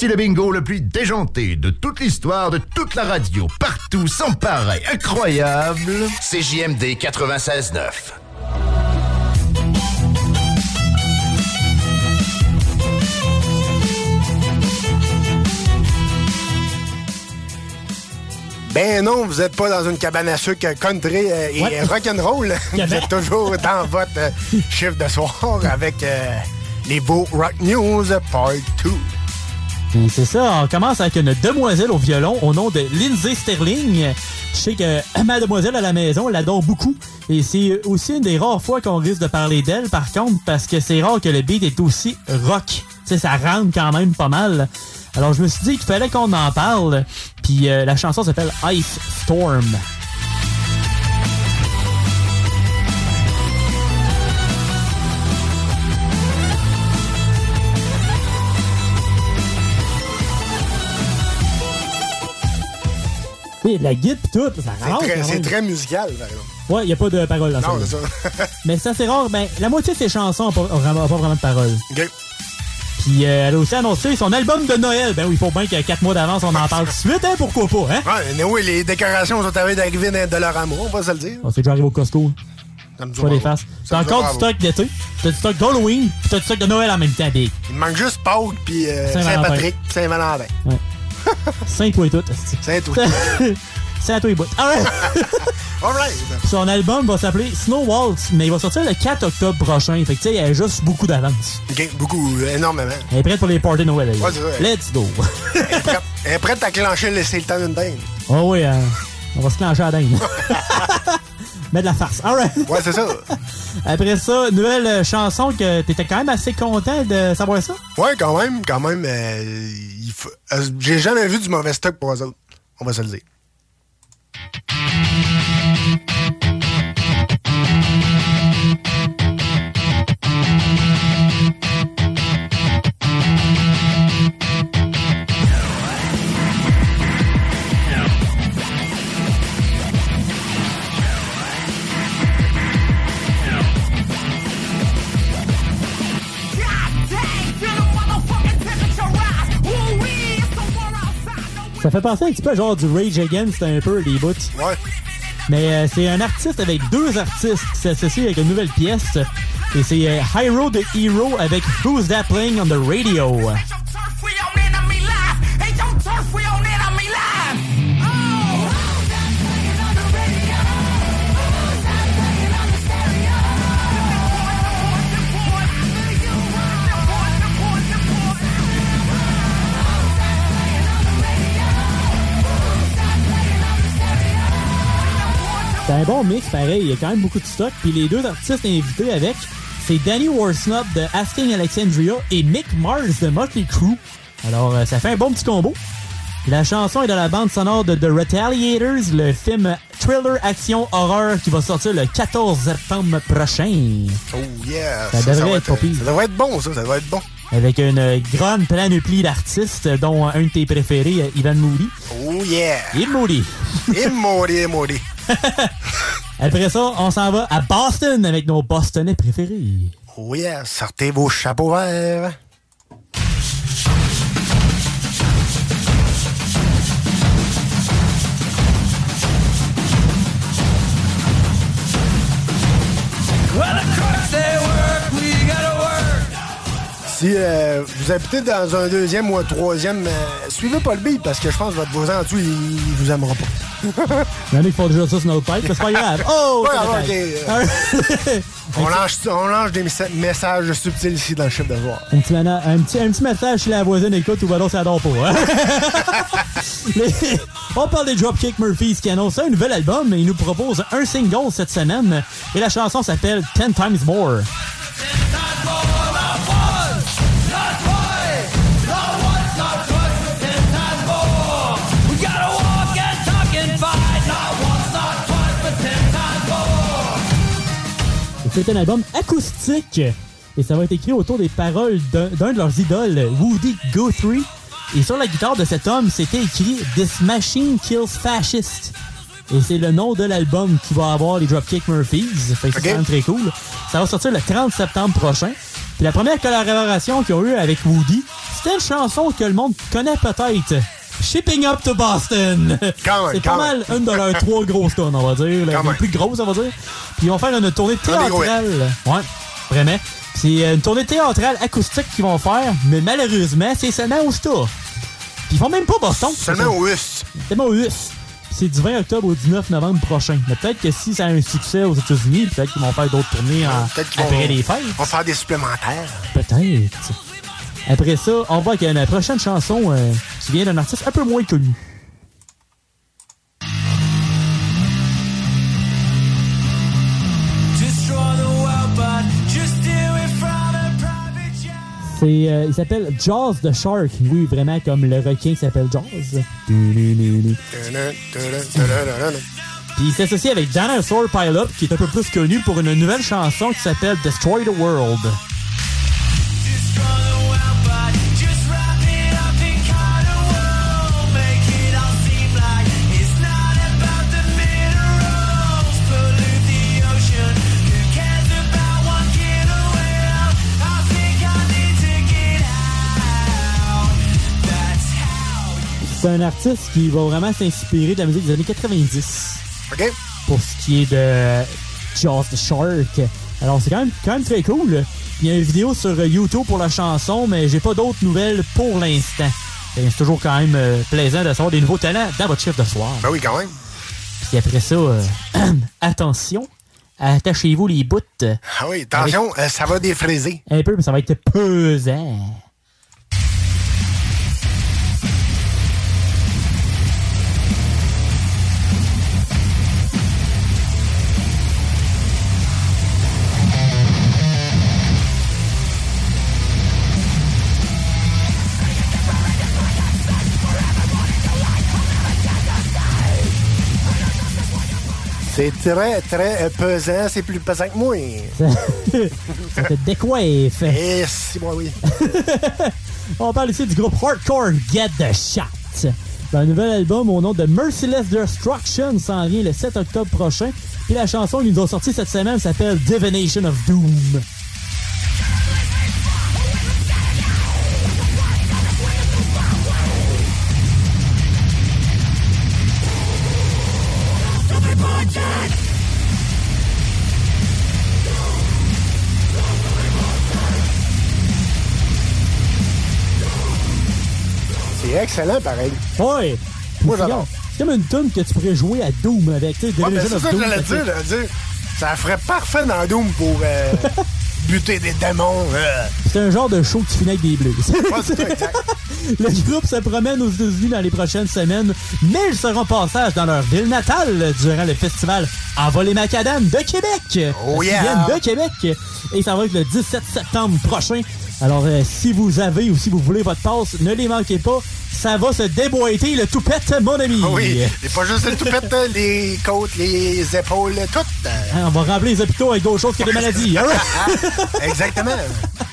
Voici le bingo le plus déjanté de toute l'histoire de toute la radio, partout, sans pareil, incroyable. CJMD 96.9. Ben non, vous n'êtes pas dans une cabane à sucre country euh, et Ouais. rock'n'roll. vous êtes toujours dans votre euh, chiffre de soir avec euh, les beaux Rock News Part 2. Et c'est ça, on commence avec une demoiselle au violon au nom de Lindsay Sterling. Je sais que ma demoiselle à la maison, elle adore beaucoup. Et c'est aussi une des rares fois qu'on risque de parler d'elle, par contre, parce que c'est rare que le beat est aussi rock. Tu sais, ça rentre quand même pas mal. Alors je me suis dit qu'il fallait qu'on en parle. Puis euh, la chanson s'appelle Ice Storm. Oui, la guide pis tout, ça C'est rentre. c'est très musical, par exemple. Ouais, y a pas de paroles dans Non, ça. c'est ça. Mais ça, c'est rare. Ben, la moitié de ses chansons n'ont pas, pas vraiment de paroles. OK. Puis euh, elle a aussi annoncé son album de Noël. Ben oui, il faut bien que quatre mois d'avance, on en parle tout de suite, hein, pourquoi pas, hein? Ouais, mais oui, les décorations sont arrivées d'arriver dans Dollarama, on va se le dire. On s'est déjà arrivé au Costco. Ça me dit Pas des bravo. faces. T'as encore du stock d'été, t'as du stock d'Halloween, pis t'as du stock de Noël en même temps, Big. Il me manque juste Pâques puis euh. Saint-Patrick, puis Saint-Valentin. Ouais. Saint-toi et tout. Saint-toi. C'est à toi et bout. Alright. Alright. Son album va s'appeler Snow Waltz, mais il va sortir le 4 octobre prochain. Fait que tu sais, il y a juste beaucoup d'avance. Beaucoup, euh, énormément. Elle est prête pour les parties Noël. Ouais. Let's go. Elle est prête- Elle est prête à clencher le c'est le temps d'une dinde. Oh oui, euh, on va se clencher à la dinde. Mais de la farce. Alright. Ouais, c'est ça. Après ça, nouvelle chanson que t'étais quand même assez content de savoir ça? Ouais, quand même, quand même. euh, euh, J'ai jamais vu du mauvais stock pour eux autres. On va se le dire. Ça fait penser un petit peu à genre du Rage Against un peu, les bouts. Ouais. Mais euh, c'est un artiste avec deux artistes qui s'associent avec une nouvelle pièce. Et c'est euh, Hyro the Hero avec Who's That Playing on the Radio. C'est un bon mix, pareil. Il y a quand même beaucoup de stock. Puis les deux artistes invités avec, c'est Danny Warsnop de Asking Alexandria et Mick Mars de Motley Crue. Alors, euh, ça fait un bon petit combo. La chanson est dans la bande sonore de The Retaliators, le film thriller action horreur qui va sortir le 14 septembre prochain. Oh yeah. Ça devrait être pire. Ça devrait être bon, ça. Ça devrait être bon. Avec une grande panoplie d'artistes, dont un de tes préférés, Ivan Moody. Oh yeah. Il Moody. Et Maudit, maudit. Après ça, on s'en va à Boston avec nos Bostonnais préférés. Oh yeah. Sortez vos chapeaux verts. Si euh, vous habitez dans un deuxième ou un troisième, euh, suivez pas le beat parce que je pense que votre voisin en dessous, il, il vous aimera pas. Il y en a qui font déjà ça sur notre pipe, mais c'est pas grave. Oh! Ouais. On lance, on lance des messa- messages subtils ici dans le chiffre de voir. Un petit, mana- un, petit, un petit message chez la voisine, écoute, ou va donc ça adore pas. Hein? On parle des Dropkick Murphys qui annoncent un nouvel album et ils nous proposent un single cette semaine. Et la chanson s'appelle Ten Times More. We C'est un album acoustique et ça va être écrit autour des paroles d'un de leurs idoles, Woody Guthrie. Et sur la guitare de cet homme, c'était écrit This Machine Kills Fascists. Et c'est le nom de l'album qui va avoir les Dropkick Murphys. Fait que c'est très cool. Ça va sortir le 30 septembre prochain. Puis la première collaboration qu'ils ont eue avec Woody, c'était une chanson que le monde connaît peut-être. Shipping Up to Boston. C'est pas mal une de leurs trois grosses tonnes, on va dire. Les plus grosses, on va dire. Puis ils vont faire une tournée théâtrale. Ouais, vraiment. C'est euh, une tournée théâtrale acoustique qu'ils vont faire, mais malheureusement, c'est seulement au Star. Puis ils font même pas Boston. Seulement au US. Seulement au US. C'est du 20 octobre au 19 novembre prochain. Mais peut-être que si ça a un succès aux États-Unis, peut-être qu'ils vont faire d'autres tournées en- après vont- les fêtes. On va faire des supplémentaires. Peut-être. Après ça, on va avec la prochaine chanson euh, vient d'un artiste un peu moins connu. Euh, il s'appelle Jaws the Shark. Oui, vraiment comme le requin qui s'appelle Jaws. Puis il s'associe avec Dinosaur Pilot, qui est un peu plus connu pour une nouvelle chanson qui s'appelle Destroy the World. C'est un artiste qui va vraiment s'inspirer de la musique des années 90. OK. Pour ce qui est de Jaws the Shark. Alors, c'est quand même, quand même très cool. Il y a une vidéo sur YouTube pour la chanson, mais j'ai pas d'autres nouvelles pour l'instant. C'est toujours quand même euh, plaisant de savoir des nouveaux talents dans votre chiffre de soir. Ben oui, quand même. Puis après ça, euh, attention, attachez-vous les bouts. Ah oui, attention, euh, ça va défriser. Un peu, mais ça va être pesant. C'est très, très pesant. C'est plus pesant que moi. ça te décoiffe. Eh, si, moi, oui. On parle ici du groupe Hardcore Get the Shot. Un nouvel album au nom de Merciless Destruction s'en vient le 7 octobre prochain. Puis la chanson qu'ils nous ont sortie cette semaine s'appelle Divination of Doom. Excellent, pareil. Ouais. Moi, j'adore. C'est comme une tune que tu pourrais jouer à Doom avec. Tu sais, Ouais, ben, Divination c'est ça que j'allais dire, j'allais dire. Ça ferait parfait dans Doom pour euh, buter des démons. euh. C'est un genre de show que tu finis avec des blues. Ouais, c'est ça, exact. Le groupe se promène aux États-Unis dans les prochaines semaines, mais ils seront passage dans leur ville natale durant le festival Envol les Macadam de Québec. Oh Ils yeah! viennent de Québec. Et ça va être le 17 septembre prochain. Alors, euh, si vous avez ou si vous voulez votre passe, ne les manquez pas. Ça va se déboîter le toupette, mon ami. Ah oui, et pas juste le toupette, les côtes, les épaules, tout. Hein, on va remplir les hôpitaux avec d'autres choses que des maladies. All right. Exactement.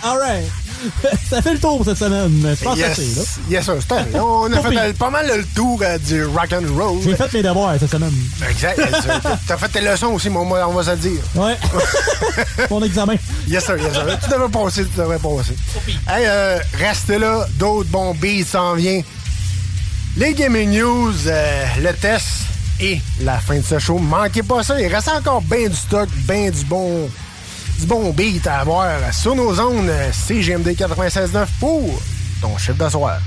All right. Ça fait le tour cette semaine. Je pense que Yes, c'est là. yes, sir, c'était- On a fait pas mal le tour euh, du rock and roll. J'ai fait mes devoirs cette semaine. Exact. T'as- T'as fait tes leçons aussi, mon on va se le dire. Ouais. Mon examen. Yes, sir, yes, sir. Tu devrais passer, tu devrais passer. Hey, euh, restez là, d'autres bons beats s'en viennent. Les Gaming News, euh, le test et la fin de ce show. Manquez pas ça, il reste encore bien du stock, bien du bon, du bon beat à avoir sur nos zones CGMD 96.9 pour ton chiffre de soir.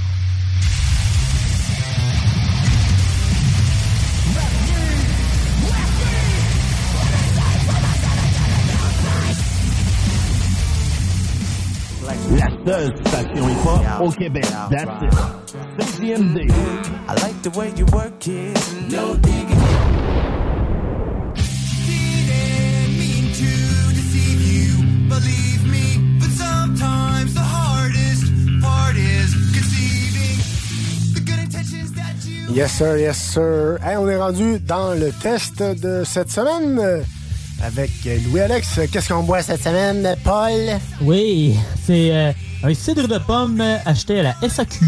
La seule station hip-hop au Québec. That's it. CJMD. I like the way you work it. No digging. Yes, sir, yes, sir. Hey, on est rendu dans le test de cette semaine avec Louis-Alex. Qu'est-ce qu'on boit cette semaine, Paul? Oui, c'est euh, un cidre de pomme acheté à la SAQ.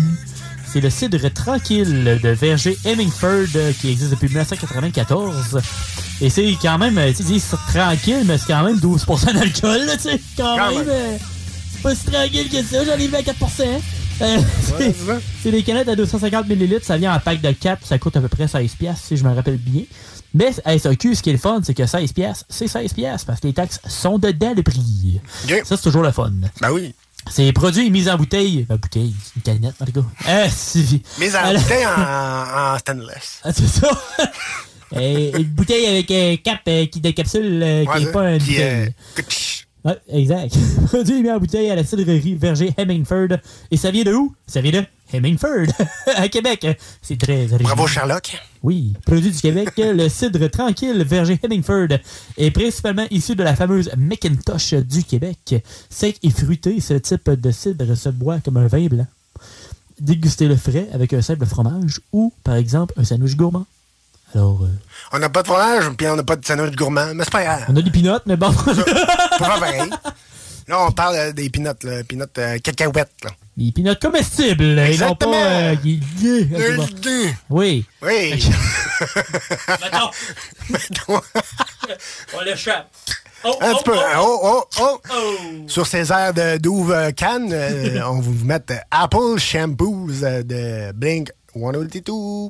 C'est le cidre tranquille de verger Hemingford qui existe depuis 1994. Et c'est quand même, euh, tu disent tranquille, mais c'est quand même 12% d'alcool, tu sais. Quand, Quand même, même. euh, c'est pas si tranquille que ça, j'en ai vu à 4%. Euh, c'est- c'est des canettes à 250 ml, ça vient en pack de 4, ça coûte à peu près 16 piastres, si je me rappelle bien. Mais à SAQ, ce qui est le fun, c'est que 16 piastres, c'est 16 piastres, parce que les taxes sont dedans le prix. Ça, c'est toujours le fun. Ben oui. C'est produit mis en bouteille. Ben, bouteille, c'est une canette, en tout cas. Euh, c'est- Mais en Alors- bouteille en, en stainless. Ah, c'est ça. Euh, une bouteille avec un cap euh, qui de capsule euh, qui n'est pas Qui bouteille. Ouais, exact. Produit mis en bouteille à la cidrerie Verger Hemingford. Et ça vient de où? Ça vient de Hemingford, à Québec. C'est très Bravo, Sherlock. Oui, produit du Québec, le cidre tranquille Verger Hemingford est principalement issu de la fameuse Macintosh du Québec. Sec et fruité, ce type de cidre se boit comme un vin blanc. Dégustez-le frais avec un simple fromage ou, par exemple, un sandwich gourmand. Alors, euh, On n'a pas de fromage, puis on n'a pas de sandwich gourmand, mais c'est pas grave. on a des pinottes, mais bon. Faire pareil. Là, on parle euh, des pinottes, là, pinottes euh, cacahuètes. Là. Des pinottes comestibles, Exactement. pas... euh, qui- Euh, bon. Oui. Oui. On l'échappe. Oh, Un oh, petit peu. oh. Oh, oh, oh. Sur ces airs de douve euh, canne, euh, on vous euh, Apple Shampoos de Blink 182.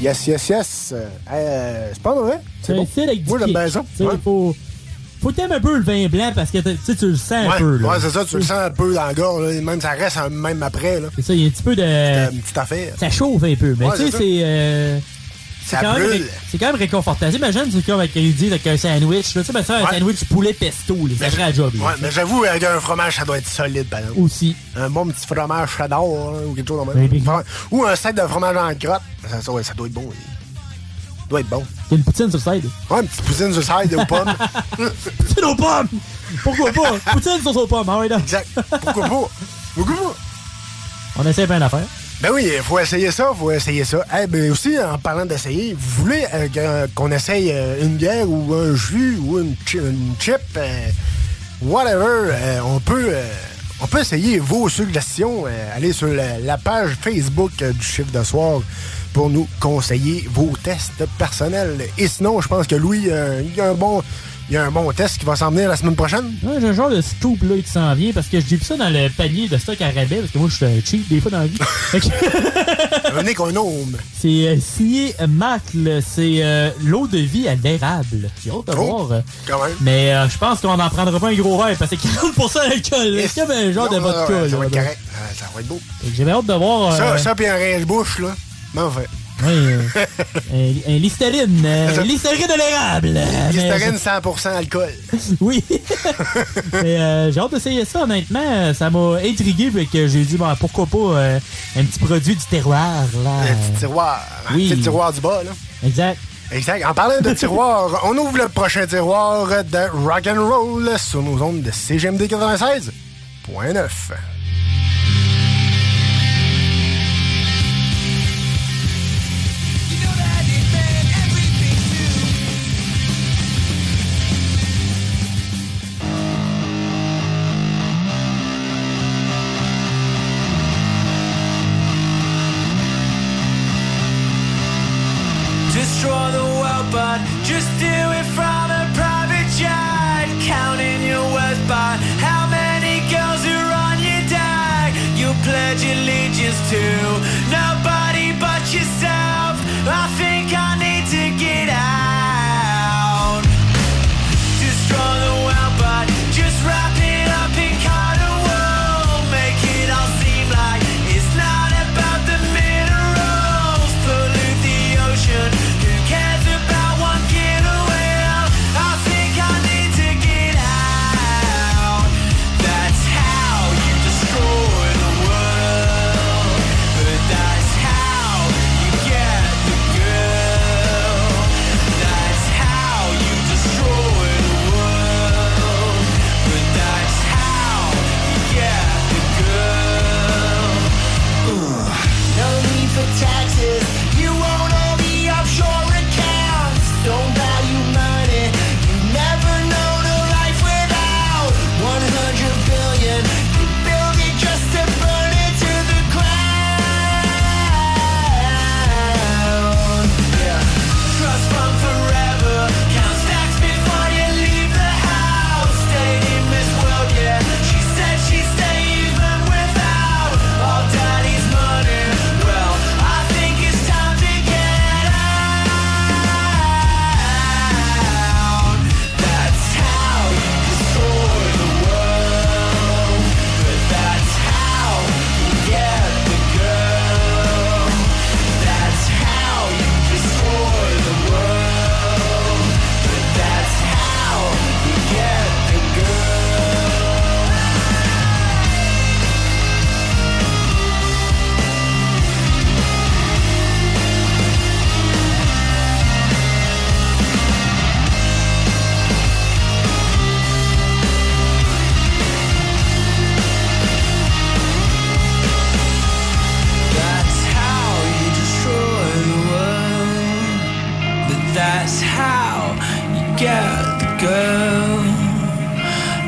Yes, yes, yes. Euh, euh, c'est pas mauvais. C'est bon. style avec du Moi, j'aime bien ça. Ouais. Faut, faut t'aimer un peu le vin blanc parce que tu le sens un peu. là. ouais, c'est ça, tu le sens un peu dans la gorge, là, même ça reste même après. C'est ça, il y a un petit peu de. une petite affaire. Ça chauffe un peu, mais Ouais, tu sais, c'est. C'est. c'est quand, même, c'est quand réconfortant. Imagine, c'est comme avec, ils disent avec un sandwich. là. Tu sais, ben ça, un Ouais. sandwich poulet pesto, ça ferait la job. là. Ouais, mais j'avoue, avec un fromage, ça doit être solide, par exemple. Aussi. Un bon petit fromage cheddar hein, ou quelque chose comme ça. Ou un set de fromage en crotte. Ça, ça, ouais, ça doit être bon. Ça doit être bon. Il y a une poutine sur le side. Ouais, une petite poutine sur le side aux pommes. poutine aux pommes! Pourquoi pas? poutine sur aux pommes, ouais, non. Exact. Pourquoi pas? Pourquoi pas? On essaie plein d'affaires. Ben oui, il faut essayer ça, faut essayer ça. Eh ben aussi, en parlant d'essayer, vous voulez euh, que- qu'on essaye euh, une bière ou un jus ou une, une chip, euh, whatever, euh, on peut euh, on peut essayer vos suggestions. euh, allez sur la, la page Facebook euh, du chiffre de soir pour nous conseiller vos tests personnels. Et sinon, je pense que Louis, euh, il y a un bon il y a un bon test qui va s'en venir la semaine prochaine. Ouais, j'ai un genre de scoop là qui s'en vient parce que j'ai vu ça dans le panier de stock à rabais parce que moi je suis cheap des fois dans la vie. Que- Un économe. C'est euh, signé Macle, c'est euh, l'eau de vie à l'érable. J'ai hâte de Oh, voir. euh, quand même. Mais euh, je pense qu'on n'en prendra pas un gros verre parce que c'est 40% d'alcool. C'est comme un genre Non, de vodka. non, ça va être correct. Ah, Ça va être beau. J'ai hâte de voir. Ça, euh, ça puis un rince-bouche, là. Mais enfin. Oui, euh, un, un Listerine. euh, Listerine de l'érable. Listerine 100% alcool. Oui. Euh, j'ai hâte d'essayer ça, honnêtement. Ça m'a intrigué, fait que j'ai dit, bon, pourquoi pas euh, un petit produit du terroir, là. Un petit tiroir. Oui. Un petit tiroir du bas, là. Exact. Exact. En parlant de tiroir, on ouvre le prochain tiroir de rock and roll sur nos ondes de CGMD 96.9.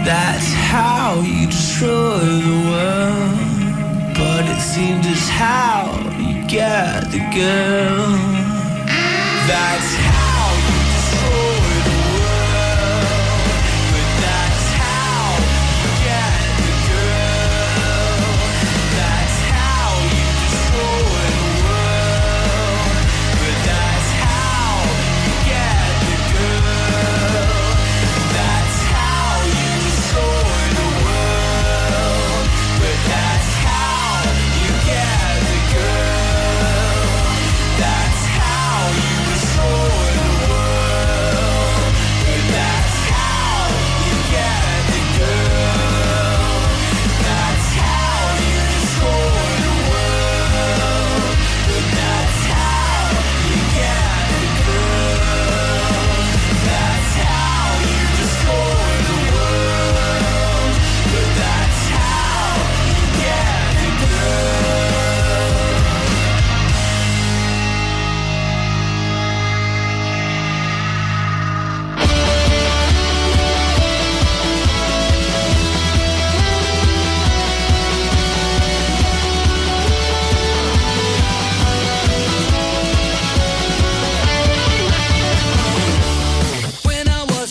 That's how you destroy the world. But it seems it's how you get the girl. That's how.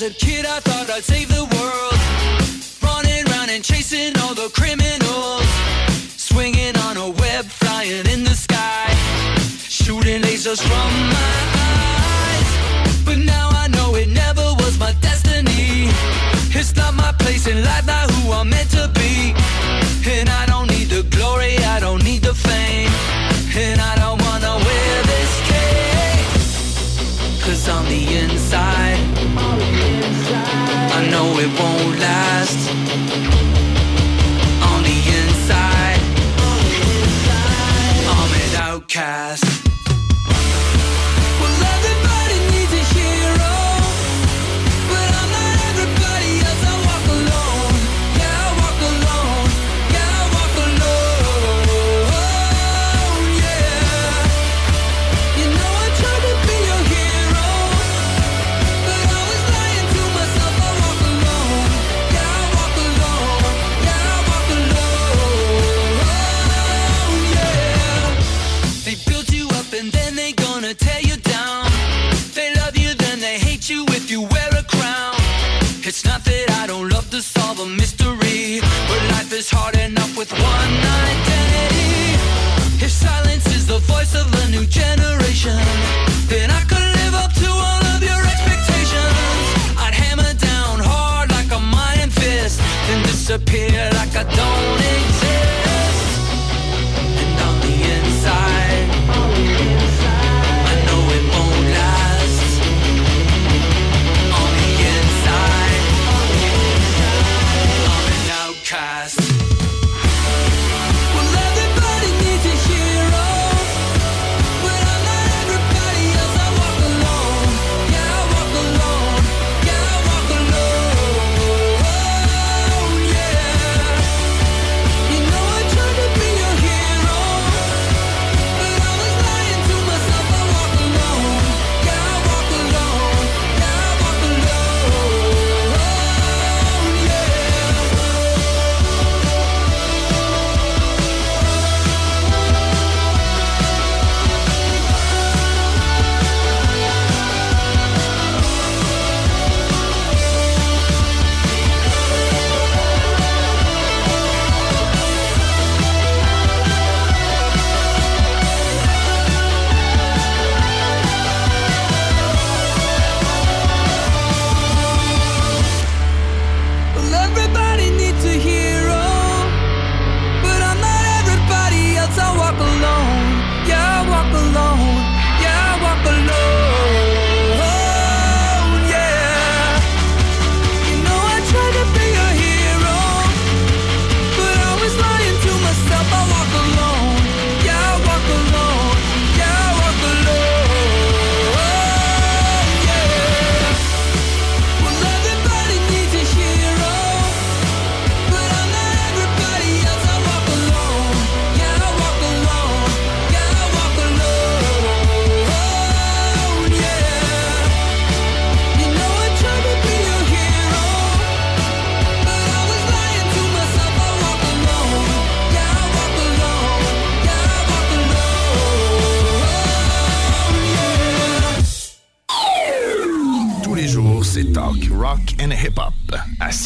As a kid, I thought I'd save the world. Running around and chasing all the criminals. Swinging on a web, flying in the sky. Shooting lasers from my eyes. But now I know it never was my destiny. It's not my place in life, not who I'm meant to be. Don't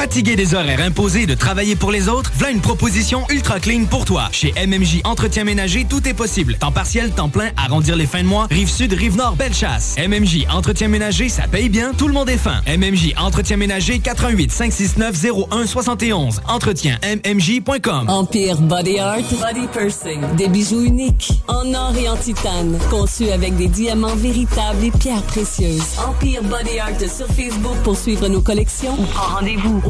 Fatigué des horaires imposés de travailler pour les autres, voilà une proposition ultra clean pour toi. Chez MMJ Entretien Ménager, tout est possible. Temps partiel, temps plein, arrondir les fins de mois, rive sud, rive nord, belle chasse. MMJ Entretien Ménager, ça paye bien, tout le monde est fin. MMJ Entretien Ménager, 88 569 01 71. Entretien MMJ.com. Empire Body Art, Body Pursing. Des bijoux uniques, en or et en titane, conçus avec des diamants véritables et pierres précieuses. Empire Body Art sur Facebook pour suivre nos collections rendez-vous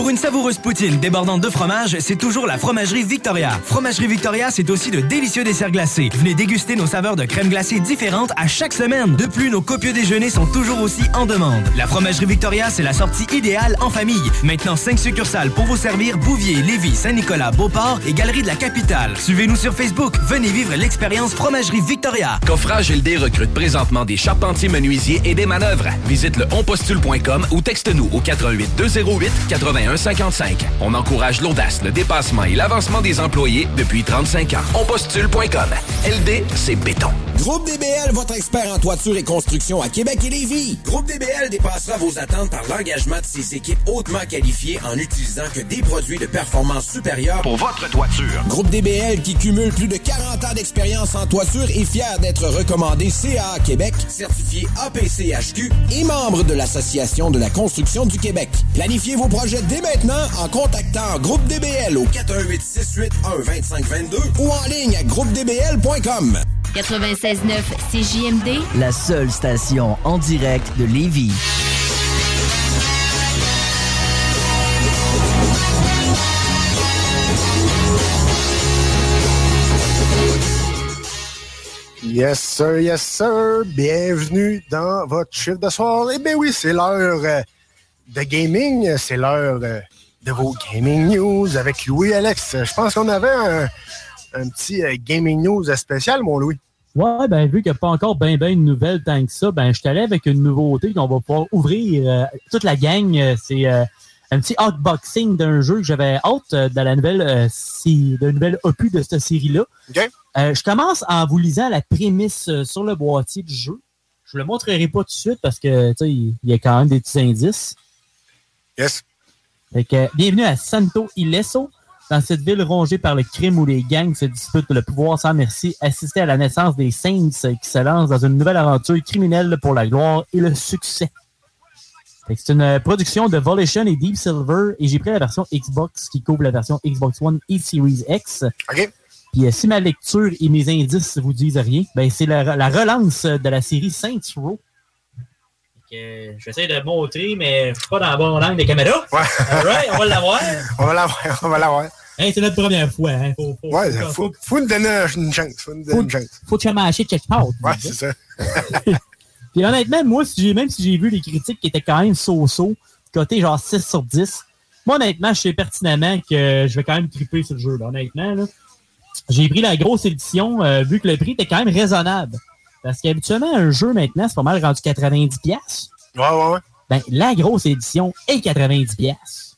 Pour une savoureuse poutine débordante de fromage, c'est toujours la Fromagerie Victoria. Fromagerie Victoria, c'est aussi de délicieux desserts glacés. Venez déguster nos saveurs de crème glacée différentes à chaque semaine. De plus, nos copieux déjeuners sont toujours aussi en demande. La Fromagerie Victoria, c'est la sortie idéale en famille. Maintenant, 5 succursales pour vous servir Bouvier, Lévis, Saint-Nicolas, Beauport et Galerie de la Capitale. Suivez-nous sur Facebook. Venez vivre l'expérience Fromagerie Victoria. Coffrage LD recrute présentement des charpentiers menuisiers et des manœuvres. Visite le onpostule.com ou texte-nous au 88 208 81 55. On encourage l'audace, le dépassement et l'avancement des employés depuis 35 ans. Onpostule.com. LD, c'est béton. Groupe DBL, votre expert en toiture et construction à Québec et Lévis. Groupe DBL dépassera vos attentes par l'engagement de ses équipes hautement qualifiées en utilisant que des produits de performance supérieure pour votre toiture. Groupe DBL qui cumule plus de 40 ans d'expérience en toiture est fier d'être recommandé CA Québec, certifié APCHQ et membre de l'Association de la construction du Québec. Planifiez vos projets dès maintenant en contactant Groupe DBL au 418 681 2522 ou en ligne à groupedbl.com. 96.9 CJMD, La seule station en direct de Lévis. Yes, sir, yes, sir. Bienvenue dans votre chiffre de soir. Eh bien oui, c'est l'heure euh, de gaming. C'est l'heure de vos gaming news avec Louis Alex. Je pense qu'on avait un, un petit euh, gaming news spécial, mon Louis. Ouais, ben vu qu'il n'y a pas encore ben ben de nouvelles tant que ça, ben je t'allais avec une nouveauté qu'on va pouvoir ouvrir. euh, toute la gang, euh, c'est euh, un petit unboxing d'un jeu que j'avais hâte de la nouvelle, si, de nouvelle opus de cette série-là. Je commence en vous lisant la prémisse sur le boîtier du jeu. Je ne le montrerai pas tout de suite parce que il y a quand même des petits indices. Yes. Fait que, bienvenue à Santo Ileso, dans cette ville rongée par le crime où les gangs se disputent le pouvoir sans merci. Assistez à la naissance des Saints qui se lancent dans une nouvelle aventure criminelle pour la gloire et le succès. C'est une euh, production de Volition et Deep Silver et j'ai pris la version Xbox qui couvre la version Xbox One et Series X. Puis euh, si ma lecture et mes indices vous disent rien, ben c'est la, la relance de la série Saints Row. Que, J'essaie de montrer, mais je suis pas dans la bonne angle des caméras. Alright, on va l'avoir. On va l'avoir, on va l'avoir. Hey, c'est notre première fois. Hein. Faut, faut, Ouais, faut, faut, faut nous donner une chance. Faut nous donner une chance. faut te chamacher quelque part. Ouais, c'est ça. Puis honnêtement, moi, si j'ai, même si j'ai vu les critiques qui étaient quand même so-so, côté genre 6 sur 10, moi, honnêtement, je sais pertinemment que je vais quand même triper sur le jeu, là, honnêtement. Là. J'ai pris la grosse édition, euh, vu que le prix était quand même raisonnable. Parce qu'habituellement, un jeu maintenant, c'est pas mal rendu 90$. pièces. Ouais, ouais, ouais. Ben, la grosse édition est 90$. pièces.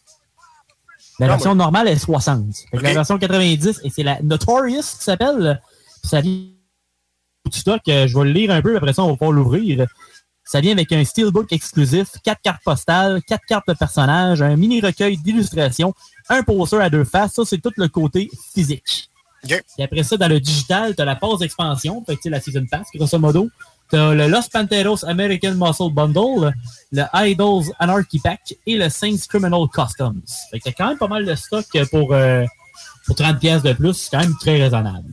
La Ah, version ouais. normale est 60. Fait que La version 90, et c'est la Notorious qui s'appelle. Ça vient du stock. euh, Je vais le lire un peu, après ça, on va pouvoir l'ouvrir. Ça vient avec un steelbook exclusif, quatre cartes postales, quatre cartes de personnages, un mini recueil d'illustrations, un poster à deux faces. Ça, c'est tout le côté physique. Et après ça, dans le digital, tu as la pause d'expansion, fait que, la Season Pass, grosso modo. Tu as le Los Panteros American Muscle Bundle, le Idols Anarchy Pack et le Saints Criminal Customs. Fait que t'as quand même pas mal de stock pour, euh, pour 30 pièces de plus. C'est quand même très raisonnable.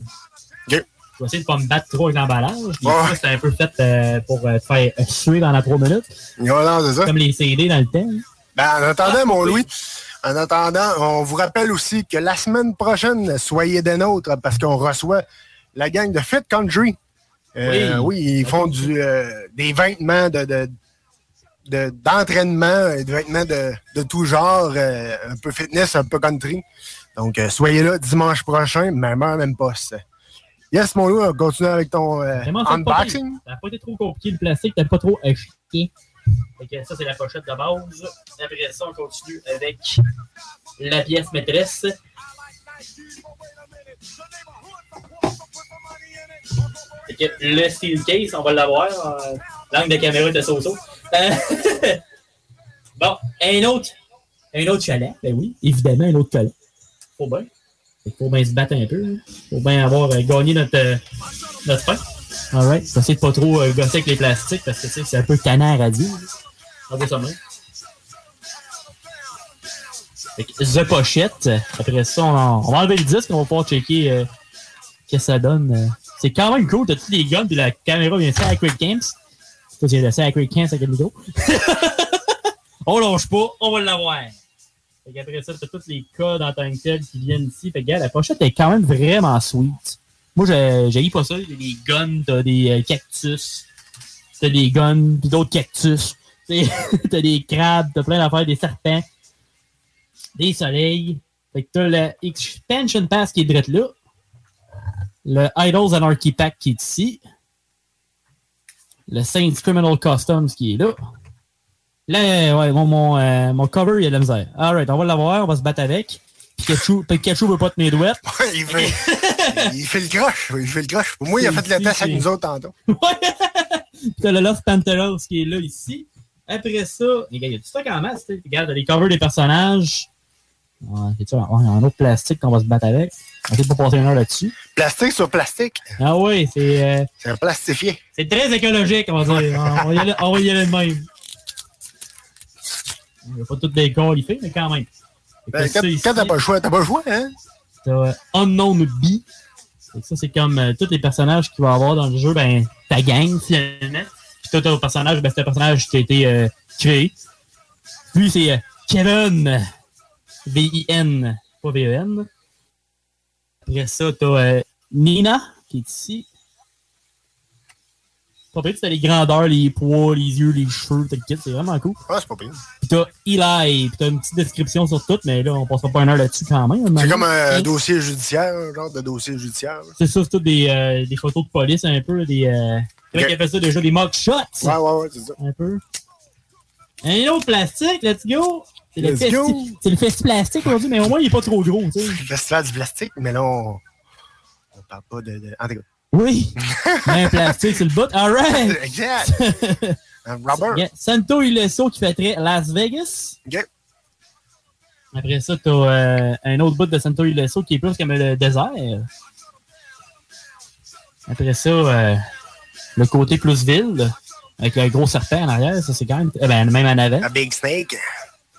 vais essayer de pas me battre trop avec l'emballage. C'était un peu fait euh, pour euh, te faire suer dans la 3 minutes. Ouais, non, c'est ça. Comme les CD dans le temps. Ben, en attendant, mon Louis, en attendant, on vous rappelle aussi que la semaine prochaine, soyez des nôtres parce qu'on reçoit la gang de Fit Country. Euh, oui. ils font du, euh, des vêtements de, de- de- d'entraînement, et des vêtements de, de tout genre, euh, un peu fitness, un peu country. Donc, soyez là dimanche prochain, même heure, même poste. Yes, mon Louis, on continue avec ton unboxing. Ça n'a pas été trop compliqué, le plastique, t'as pas trop acheté. Que ça, c'est la pochette de base. Après ça, on continue avec la pièce maîtresse. Le steel case, on va l'avoir. Euh, L'angle de caméra était so-so. Euh, bon, un autre. Un autre chalet. Ben oui, évidemment, un autre chalet. Faut bien. Faut bien se battre un peu. hein. Faut bien avoir euh, gagné notre, euh, notre. Alright. Essayer de pas trop euh, gosser avec les plastiques parce que tu sais, c'est un peu canard à dire. On ça même. Fait que The Pochette. Après ça, on, on va enlever le disque. On va pouvoir checker euh, ce que ça donne. euh. C'est quand même cool. T'as tous les guns. Puis la caméra vient faire à Quick Camps. Toi, tu viens de à Quick Camps avec le micro. on lâche pas. On va l'avoir. Fait qu'après ça, t'as tous les codes en tant que tel qui viennent ici. Fait que, la pochette est quand même vraiment sweet. Moi, j'ai pas ça. T'as des guns, t'as des euh, cactus, t'as des guns, puis d'autres cactus. T'as des crabes, t'as plein d'affaires, des serpents, des soleils. Fait que t'as le Expansion Pass qui est direct là. Le Idols Anarchy Pack qui est ici. Le Saints Criminal Customs qui est là. Là, ouais, mon, mon, euh, mon cover, il y a de la misère. Alright, on va l'avoir, on va se battre avec. Pikachu, Pikachu veut pas tenir douette. il, fait, il fait le croche. Il fait le croche. Pour moi, il a fait le test avec nous autres tantôt. Puis t'as le Lost Panteros qui est là ici. Après ça, les gars, il y a du stock en masse. tu sais? Regarde, les covers des personnages. Ouais, c'est. Ouais, y a un autre plastique qu'on va se battre avec. On va pas passer une heure là-dessus. Plastique sur plastique. Ah oui, c'est. euh, C'est un plastifié. c'est très écologique, on va dire. on, va y aller, on va y aller de même. Il n'y a pas toutes des fait, mais quand même. Ben, quand quand t'as pas le choix, t'as pas le choix, hein? T'as Unknown que Ça, c'est comme euh, tous les personnages qu'il va avoir dans le jeu, ben, ta gang, finalement. Puis toi, ton personnage, ben, c'est un personnage qui a été euh, créé. Lui, c'est euh, Kevin. V-I-N, pas V-E-N. Après ça, t'as euh, Nina, qui est ici. Pas pire, t'as les grandeurs, les poids, les yeux, les cheveux, t'as le kit, c'est vraiment cool. Ah, c'est pas pire. Puis t'as Eli, puis t'as une petite description sur tout, mais là, on passera pas une heure là-dessus quand même. C'est comme un Et- dossier judiciaire, un genre de dossier judiciaire. c'est ça, c'est tout des, euh, des photos de police un peu, des. Euh, comment Ok. ils appellent ça déjà des mock shots? Ouais, ouais, ouais, c'est ça. Un peu. Un autre plastique, let's go! C'est le, festi- le festi plastique aujourd'hui, mais au moins il est pas trop gros, tu sais. Le festival du plastique, mais là, on, on parle pas de. de... En tout cas. Oui! un plastique sur le bout, alright! Exact! Un rubber. Yeah. Santo Ileso qui fait très Las Vegas. Après ça, t'as euh, un autre bout de Santo Ileso qui est plus comme le désert. Après ça, euh, le côté plus ville, avec le gros serpent en arrière, ça c'est quand même. euh, ben, même en avant. Un big snake.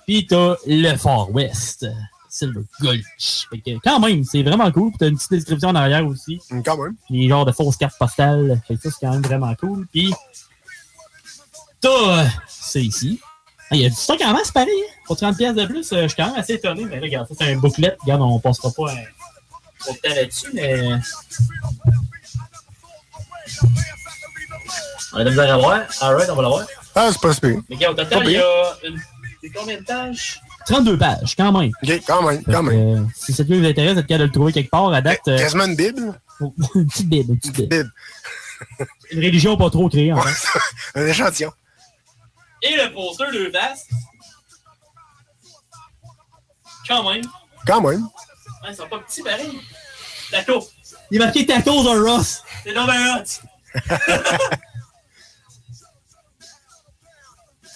Puis t'as le Far West, Silver Gulch. Fait que, quand même, c'est vraiment cool. Puis t'as une petite description en arrière aussi. Quand même. Puis genre de fausses cartes postales. Fait que ça, c'est quand même vraiment cool. Puis t'as. euh, c'est ici. Ah, Il y a du stock en masse, pareil. Hein? Pour 30 pièces de plus, euh, je suis quand même assez étonné. Mais regarde, ça, c'est un booklet. Regarde, on passera pas un, trop de temps là-dessus, mais. On a de la misère à voir. Alright, on va l'avoir. Ah, c'est pas super. Mais regarde, au total, il y a une... combien de pages? 32 pages, quand même. OK, quand même, quand même. euh, si cette vidéo vous intéresse, vous êtes capable de le trouver quelque part à date. euh, Quasiment une Bible. une petite bible, une petite bible. Une religion pas trop créée, en fait. Un échantillon. Et le poster de Vast. Quand même. Quand même. Ouais, ils sont pas petits, pareil. Taco. Il est marqué Tacos on Ross. C'est non ben hot.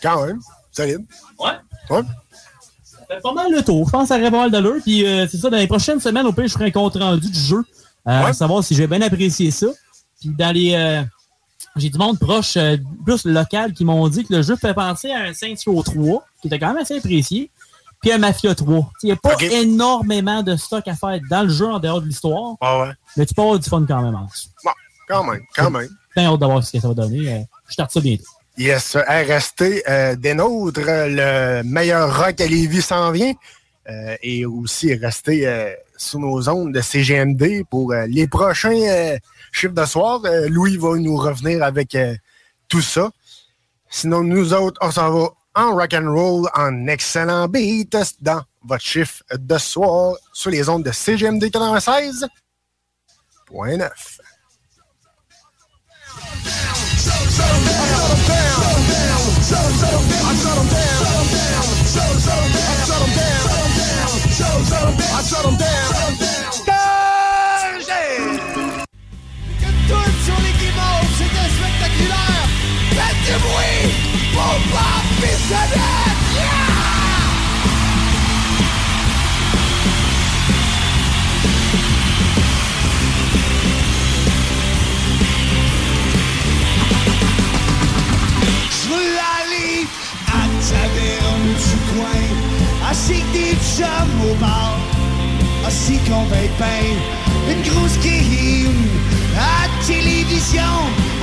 Quand même. Solide. Ouais. Ouais. Fait pas mal le tour. Je pense que ça aurait pas mal d'allure. Puis euh, c'est ça, dans les prochaines semaines, au pire, je ferai un compte rendu du jeu. Euh, Ouais. Savoir si j'ai bien apprécié ça. Puis dans les. euh, j'ai du monde proche, euh, plus local, qui m'ont dit que le jeu fait penser à un Saints Row 3, qui était quand même assez apprécié. puis un Mafia 3. Il n'y a pas énormément de stock à faire dans le jeu en dehors de l'histoire. Ah ouais. Mais tu peux avoir du fun quand même en dessous. Bon, quand même, quand même. J'ai hâte de voir ce que ça va donner. Euh, je starte ça bientôt. Yes, RST euh, des nôtres, le meilleur rock à Lévis s'en vient. Euh, et aussi rester euh, sous nos ondes de CGMD pour les prochains chiffres de soir. Louis va nous revenir avec tout ça. Sinon, nous autres, on s'en va en rock and roll, en excellent beat dans votre chiffre de soir sur les ondes de CGMD 96.9. Tout sur les guimauves, c'était spectaculaire! Faites du bruit pour Bob Bissonnette! Je aller à taverne du coin, assis que des chums au bar, assis qu'on veille peindre une grosse game à télévision.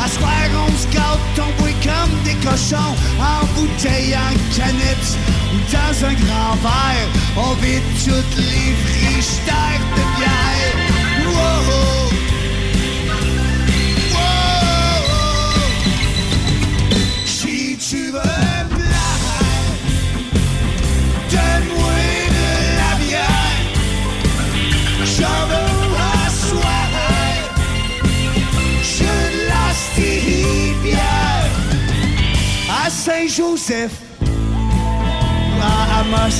À soir, on se gâte, tomber comme des cochons en bouteille, en canette ou dans un grand verre. On vide toutes les frigidaires de bière. À Saint-Joseph, à Amos,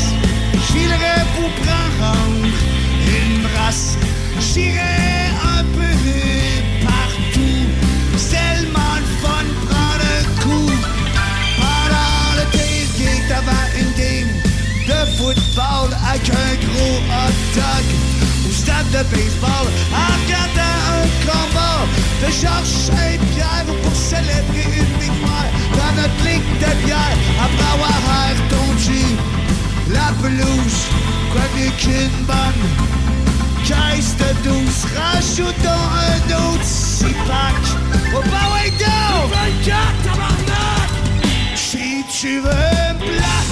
j'irai pour prendre une brasse. J'irai un peu partout. C'est tellement le fun de prendre un coup. Pendant le tailgate avant une game de football avec un gros hot dog. Au stade de baseball en regardant un combat de Georges Saint-Pierre pour célébrer une victoire notre ligue de bière après avoir retondu la pelouse. Quoi mieux qu'une bonne caisse de douce, rajoutons un autre six-pack. Oh bah ouais donc! 24, tabarnak! Si tu veux me plaire,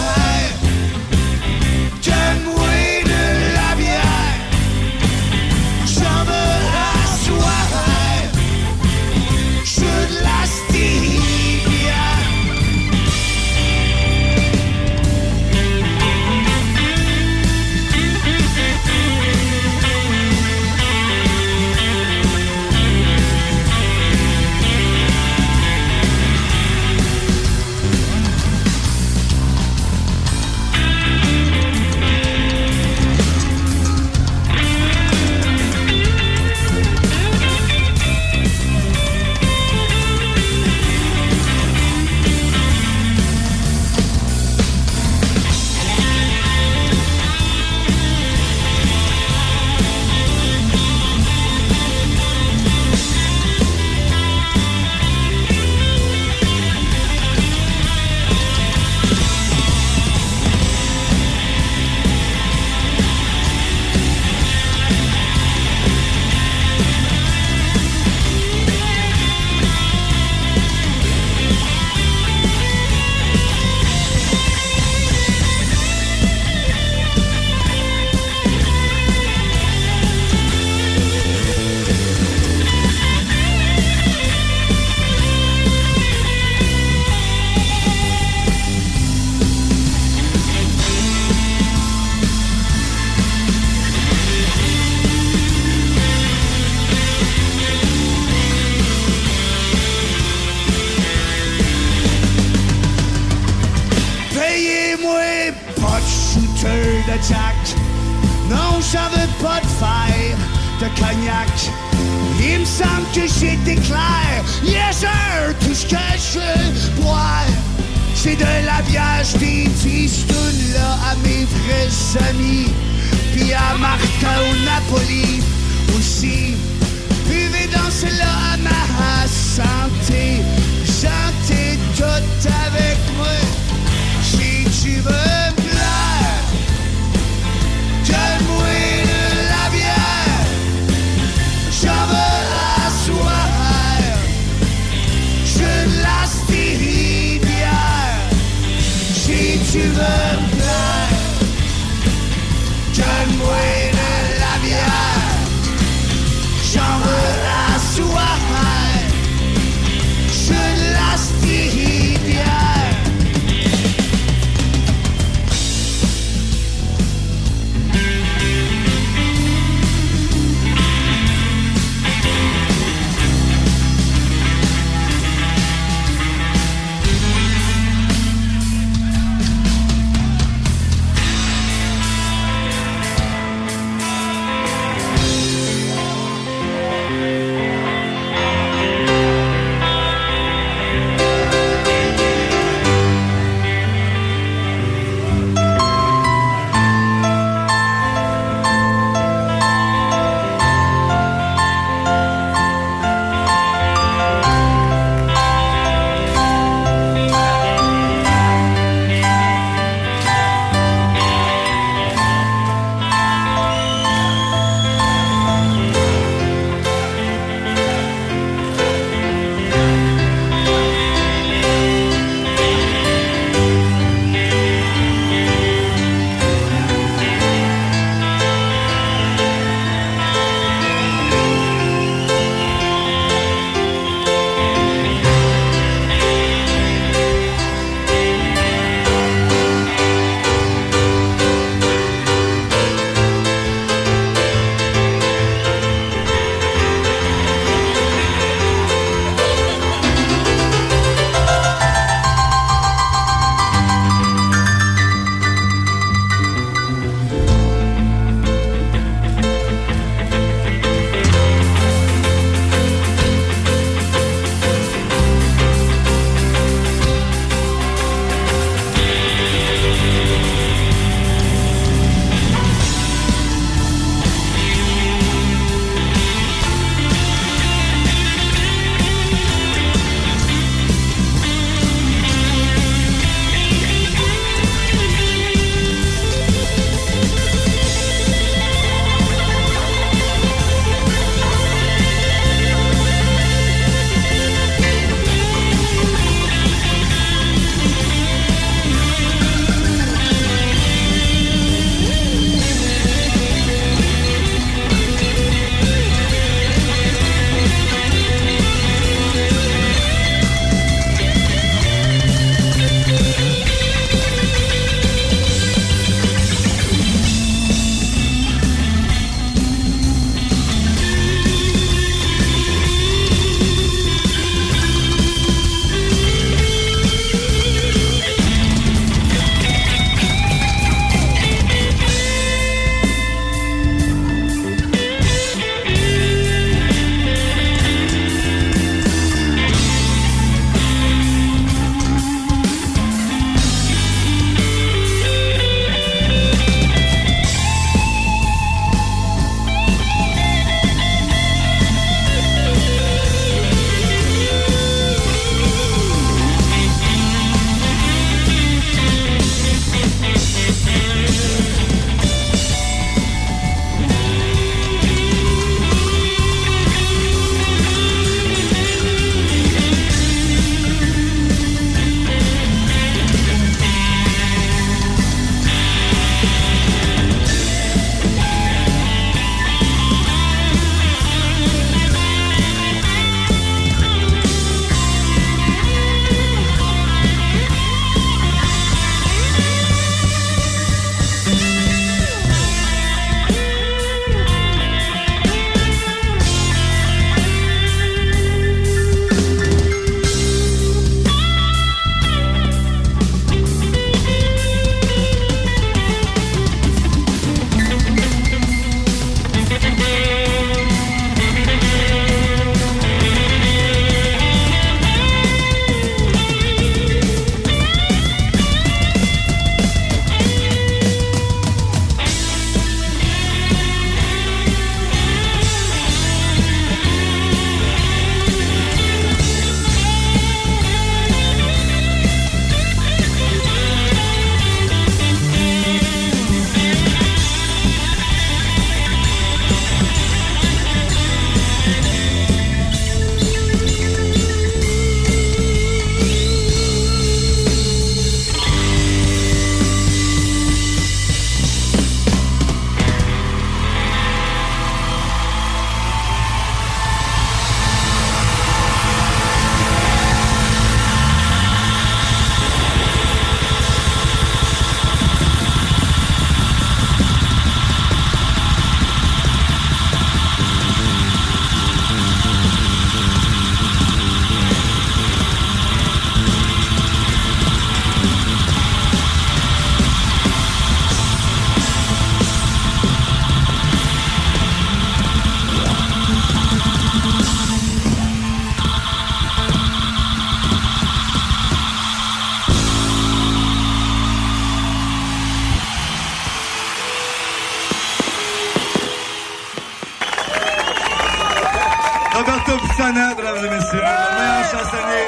Bonheur, mesdames et messieurs, le meilleur chansonnier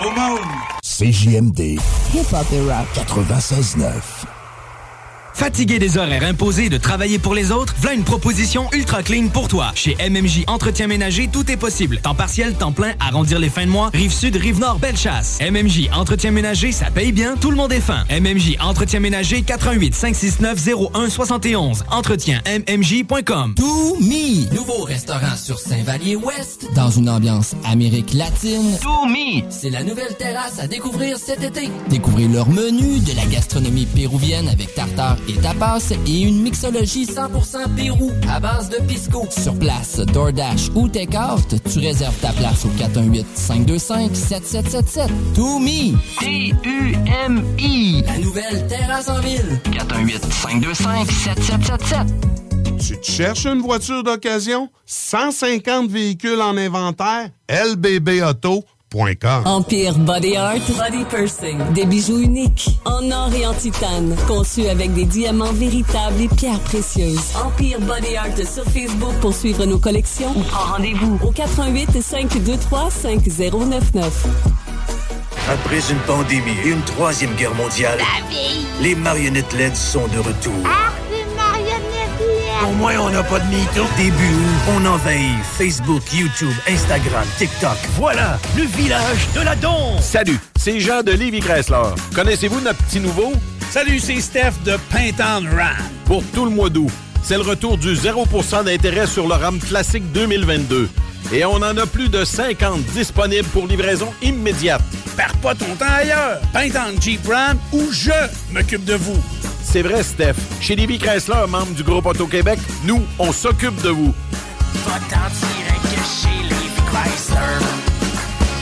au monde. CJMD. Hip-hop et rap. 96.9. Fatigué des horaires imposés de travailler pour les autres, voilà une proposition ultra clean pour toi. Chez MMJ Entretien Ménager, tout est possible. Temps partiel, temps plein, arrondir les fins de mois, rive sud, rive nord, belle chasse. MMJ Entretien Ménager, ça paye bien, tout le monde est fin. MMJ Entretien Ménager, 88 569 01 71. Entretien MMJ.com. To Me, nouveau restaurant sur Saint-Vallier-Ouest, dans une ambiance Amérique latine. To Me, c'est la nouvelle terrasse à découvrir cet été. Découvrez leur menu de la gastronomie péruvienne avec tartare et tapas et une mixologie 100% Pérou à base de pisco. Sur place, DoorDash ou Takeout, tu réserves ta place au 418-525-7777. To Me, T-U-M-I, la nouvelle terrasse en ville. 418-525-7777. Tu te cherches une voiture d'occasion? 150 véhicules en inventaire? lbbauto.com Empire Body Art, Body Pursing. Des bijoux uniques, en or et en titane, conçus avec des diamants véritables et pierres précieuses. Empire Body Art sur Facebook pour suivre nos collections ou prends rendez-vous au 88 523 5099. Après une pandémie et une troisième guerre mondiale, les marionnettes LED sont de retour. Au moins, on n'a pas de mytho. Début août, on envahit Facebook, YouTube, Instagram, TikTok. Voilà, le village de la danse. Salut, c'est Jean de Livy Chrysler. Connaissez-vous notre petit nouveau? Salut, c'est Steph de Pintown Ram. Pour tout le mois d'août, c'est le retour du 0% d'intérêt sur le RAM classique 2022. Et on en a plus de 50 disponibles pour livraison immédiate. Perds pas ton temps ailleurs. Pintown Jeep Ram ou je m'occupe de vous. C'est vrai, Steph. Chez Livy Chrysler, membre du groupe Auto-Québec, nous, on s'occupe de vous.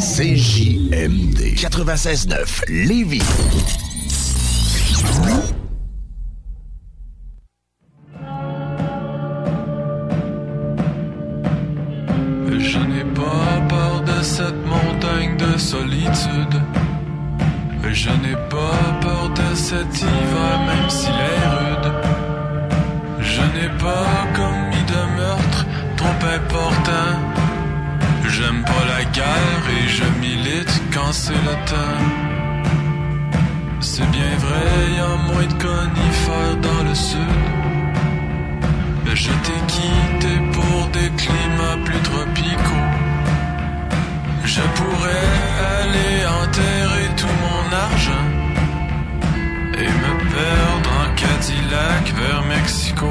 CJMD 96.9 Lévis. Je n'ai pas peur de cette montagne de solitude. Je n'ai pas peur de cet hiver, même s'il est rude. Je n'ai pas commis de meurtre trop important. J'aime pas la guerre et je milite quand c'est le temps. C'est bien vrai, y a moins de conifères dans le sud. Mais je t'ai quitté pour des climats plus tropicaux. Je pourrais aller enterrer tout mon argent et me perdre en Cadillac vers Mexico.